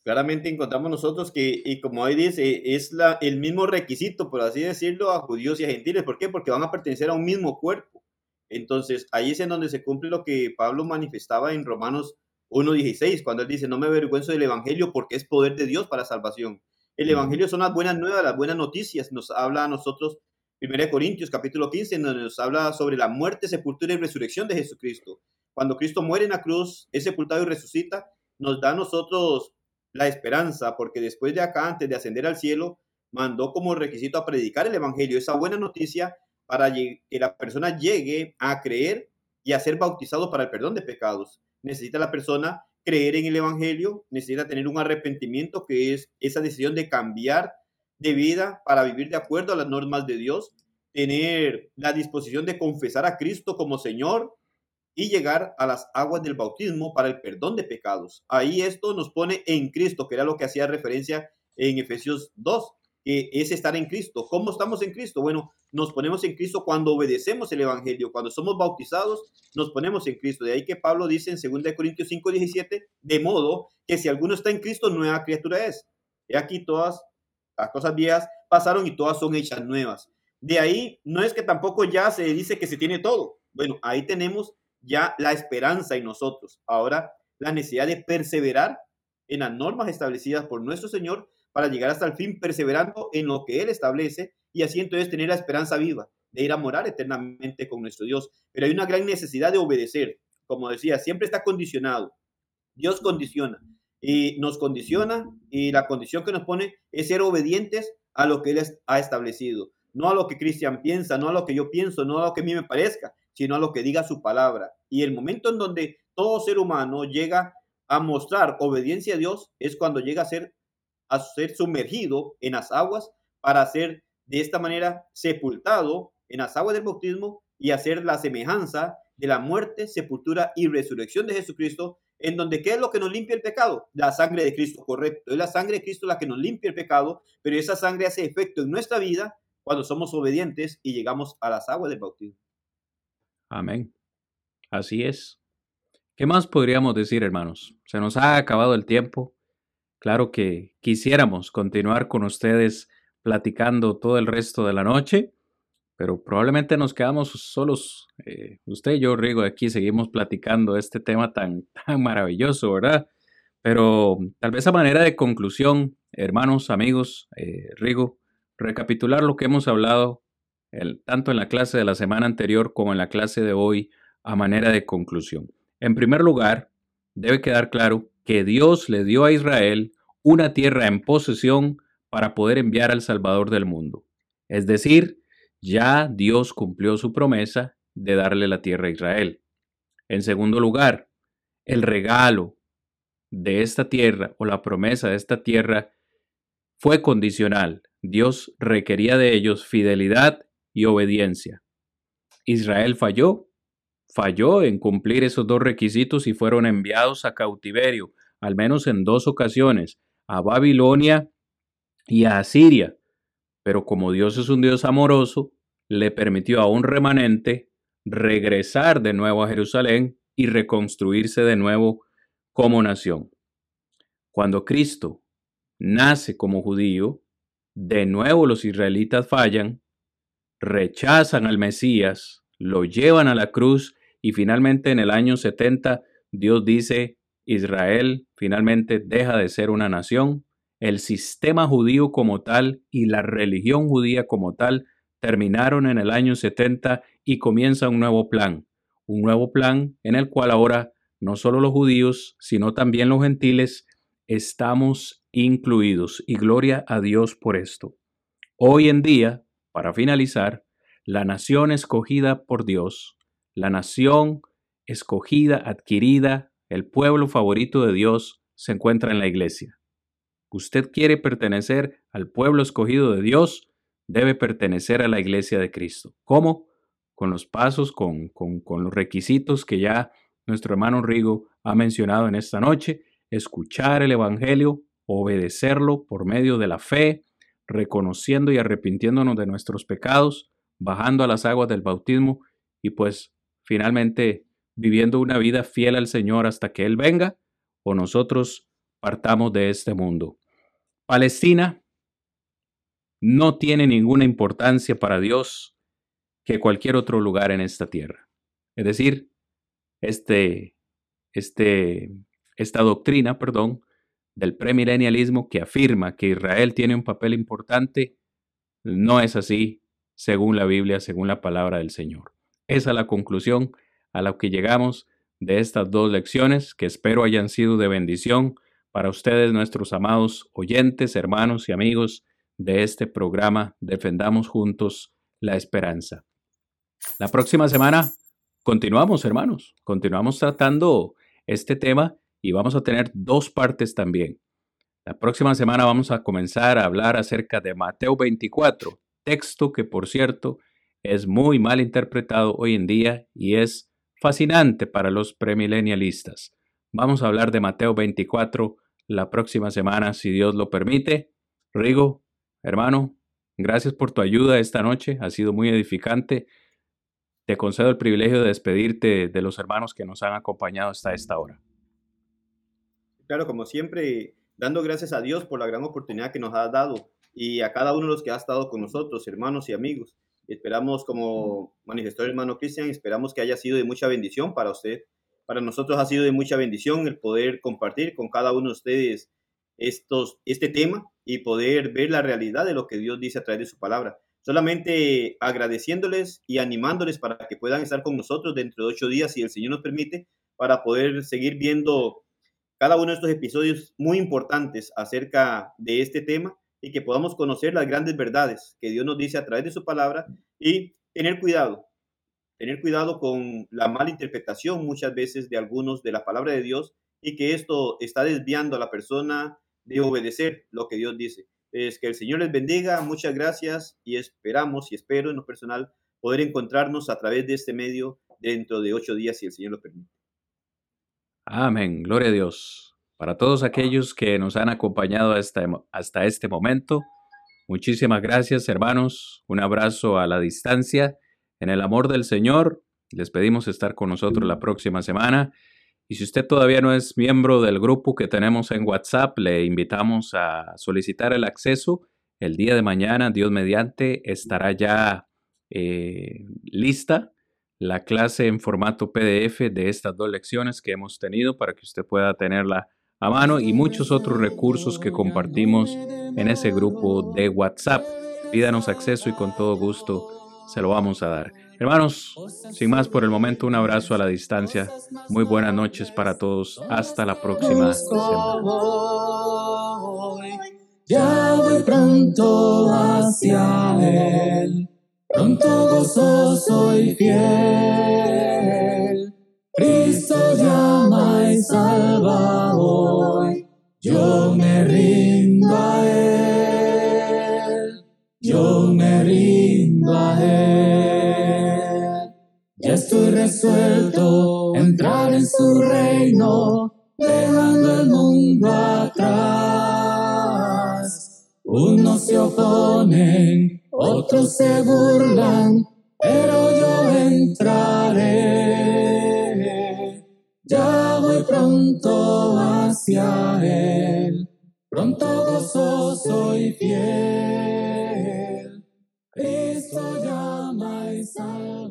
S3: Claramente encontramos nosotros que, y como ahí dice, es el mismo requisito, por así decirlo, a judíos y a gentiles. ¿Por qué? Porque van a pertenecer a un mismo cuerpo. Entonces, ahí es en donde se cumple lo que Pablo manifestaba en Romanos 1.16, cuando él dice, no me avergüenzo del Evangelio porque es poder de Dios para salvación. El Evangelio son las buenas nuevas, las buenas noticias. Nos habla a nosotros 1 Corintios capítulo 15, en donde nos habla sobre la muerte, sepultura y resurrección de Jesucristo. Cuando Cristo muere en la cruz, es sepultado y resucita, nos da a nosotros la esperanza, porque después de acá, antes de ascender al cielo, mandó como requisito a predicar el Evangelio, esa buena noticia para que la persona llegue a creer y a ser bautizado para el perdón de pecados. Necesita la persona creer en el Evangelio, necesita tener un arrepentimiento que es esa decisión de cambiar de vida para vivir de acuerdo a las normas de Dios, tener la disposición de confesar a Cristo como Señor y llegar a las aguas del bautismo para el perdón de pecados. Ahí esto nos pone en Cristo, que era lo que hacía referencia en Efesios 2, que es estar en Cristo. ¿Cómo estamos en Cristo? Bueno, nos ponemos en Cristo cuando obedecemos el Evangelio, cuando somos bautizados, nos ponemos en Cristo. De ahí que Pablo dice en 2 Corintios 5, 17, de modo que si alguno está en Cristo, nueva criatura es. Y aquí todas las cosas viejas pasaron y todas son hechas nuevas. De ahí no es que tampoco ya se dice que se tiene todo. Bueno, ahí tenemos ya la esperanza en nosotros. Ahora, la necesidad de perseverar en las normas establecidas por nuestro Señor para llegar hasta el fin, perseverando en lo que Él establece y así entonces tener la esperanza viva de ir a morar eternamente con nuestro Dios. Pero hay una gran necesidad de obedecer. Como decía, siempre está condicionado. Dios condiciona y nos condiciona y la condición que nos pone es ser obedientes a lo que Él ha establecido. No a lo que Cristian piensa, no a lo que yo pienso, no a lo que a mí me parezca, sino a lo que diga su palabra. Y el momento en donde todo ser humano llega a mostrar obediencia a Dios es cuando llega a ser, a ser sumergido en las aguas para ser de esta manera sepultado en las aguas del bautismo y hacer la semejanza de la muerte, sepultura y resurrección de Jesucristo, en donde ¿qué es lo que nos limpia el pecado? La sangre de Cristo, correcto. Es la sangre de Cristo la que nos limpia el pecado, pero esa sangre hace efecto en nuestra vida cuando somos obedientes y llegamos a las aguas del bautismo.
S2: Amén. Así es. ¿Qué más podríamos decir, hermanos? Se nos ha acabado el tiempo. Claro que quisiéramos continuar con ustedes platicando todo el resto de la noche, pero probablemente nos quedamos solos. Eh, usted y yo, Rigo, aquí seguimos platicando este tema tan, tan maravilloso, ¿verdad? Pero tal vez a manera de conclusión, hermanos, amigos, eh, Rigo, recapitular lo que hemos hablado tanto en la clase de la semana anterior como en la clase de hoy a manera de conclusión. En primer lugar, debe quedar claro que Dios le dio a Israel una tierra en posesión para poder enviar al Salvador del mundo. Es decir, ya Dios cumplió su promesa de darle la tierra a Israel. En segundo lugar, el regalo de esta tierra o la promesa de esta tierra fue condicional. Dios requería de ellos fidelidad y obediencia. Israel falló, falló en cumplir esos dos requisitos y fueron enviados a cautiverio, al menos en dos ocasiones, a Babilonia y a Asiria. Pero como Dios es un Dios amoroso, le permitió a un remanente regresar de nuevo a Jerusalén y reconstruirse de nuevo como nación. Cuando Cristo nace como judío, de nuevo los israelitas fallan, rechazan al Mesías, lo llevan a la cruz y finalmente en el año 70 Dios dice, Israel finalmente deja de ser una nación, el sistema judío como tal y la religión judía como tal terminaron en el año 70 y comienza un nuevo plan, un nuevo plan en el cual ahora no solo los judíos, sino también los gentiles estamos incluidos y gloria a Dios por esto. Hoy en día, para finalizar, la nación escogida por Dios, la nación escogida, adquirida, el pueblo favorito de Dios se encuentra en la iglesia. Usted quiere pertenecer al pueblo escogido de Dios, debe pertenecer a la iglesia de Cristo. ¿Cómo? Con los pasos, con, con, los requisitos que ya nuestro hermano Rigo ha mencionado en esta noche, escuchar el Evangelio, obedecerlo por medio de la fe, reconociendo y arrepintiéndonos de nuestros pecados, bajando a las aguas del bautismo y pues finalmente viviendo una vida fiel al Señor hasta que Él venga o nosotros partamos de este mundo. Palestina no tiene ninguna importancia para Dios que cualquier otro lugar en esta tierra. Es decir, este, este, esta doctrina, perdón, del premilenialismo que afirma que Israel tiene un papel importante, no es así según la Biblia, según la palabra del Señor. Esa es la conclusión a la que llegamos de estas dos lecciones que espero hayan sido de bendición para ustedes, nuestros amados oyentes, hermanos y amigos de este programa Defendamos Juntos la Esperanza. La próxima semana continuamos, hermanos, continuamos tratando este tema y vamos a tener dos partes también. La próxima semana vamos a comenzar a hablar acerca de Mateo 24, texto que por cierto es muy mal interpretado hoy en día y es fascinante para los premilenialistas. Vamos a hablar de Mateo 24 la próxima semana, si Dios lo permite. Rigo, hermano, gracias por tu ayuda esta noche, ha sido muy edificante. Te concedo el privilegio de despedirte de los hermanos que nos han acompañado hasta esta hora.
S3: Claro, como siempre, dando gracias a Dios por la gran oportunidad que nos ha dado y a cada uno de los que ha estado con nosotros, hermanos y amigos. Esperamos, como manifestó el hermano Cristian, esperamos que haya sido de mucha bendición para usted. Para nosotros ha sido de mucha bendición el poder compartir con cada uno de ustedes estos, este tema y poder ver la realidad de lo que Dios dice a través de su palabra. Solamente agradeciéndoles y animándoles para que puedan estar con nosotros dentro de ocho días, si el Señor nos permite, para poder seguir viendo cada uno de estos episodios muy importantes acerca de este tema y que podamos conocer las grandes verdades que Dios nos dice a través de su palabra y tener cuidado, tener cuidado con la mala interpretación muchas veces de algunos de la palabra de Dios y que esto está desviando a la persona de obedecer lo que Dios dice. Es que el Señor les bendiga, muchas gracias y esperamos y espero en lo personal poder encontrarnos a través de este medio dentro de ocho días si el Señor lo permite.
S2: Amén, gloria a Dios. Para todos aquellos que nos han acompañado hasta, hasta este momento, muchísimas gracias hermanos. Un abrazo a la distancia. En el amor del Señor, les pedimos estar con nosotros la próxima semana. Y si usted todavía no es miembro del grupo que tenemos en WhatsApp, le invitamos a solicitar el acceso. El día de mañana, Dios mediante, estará ya eh, lista la clase en formato PDF de estas dos lecciones que hemos tenido para que usted pueda tenerla a mano y muchos otros recursos que compartimos en ese grupo de WhatsApp. Pídanos acceso y con todo gusto se lo vamos a dar. Hermanos, sin más por el momento, un abrazo a la distancia. Muy buenas noches para todos. Hasta la próxima semana. Ya voy pronto hacia él, pronto gozoso y fiel. Cristo llama y salva hoy, yo me rindo a Él, yo me rindo a Él. Ya estoy resuelto a entrar en su reino, dejando el mundo atrás. Unos se oponen, otros se burlan, pero yo entraré pronto hacia Él,
S4: pronto gozoso y fiel. Cristo llama y salva.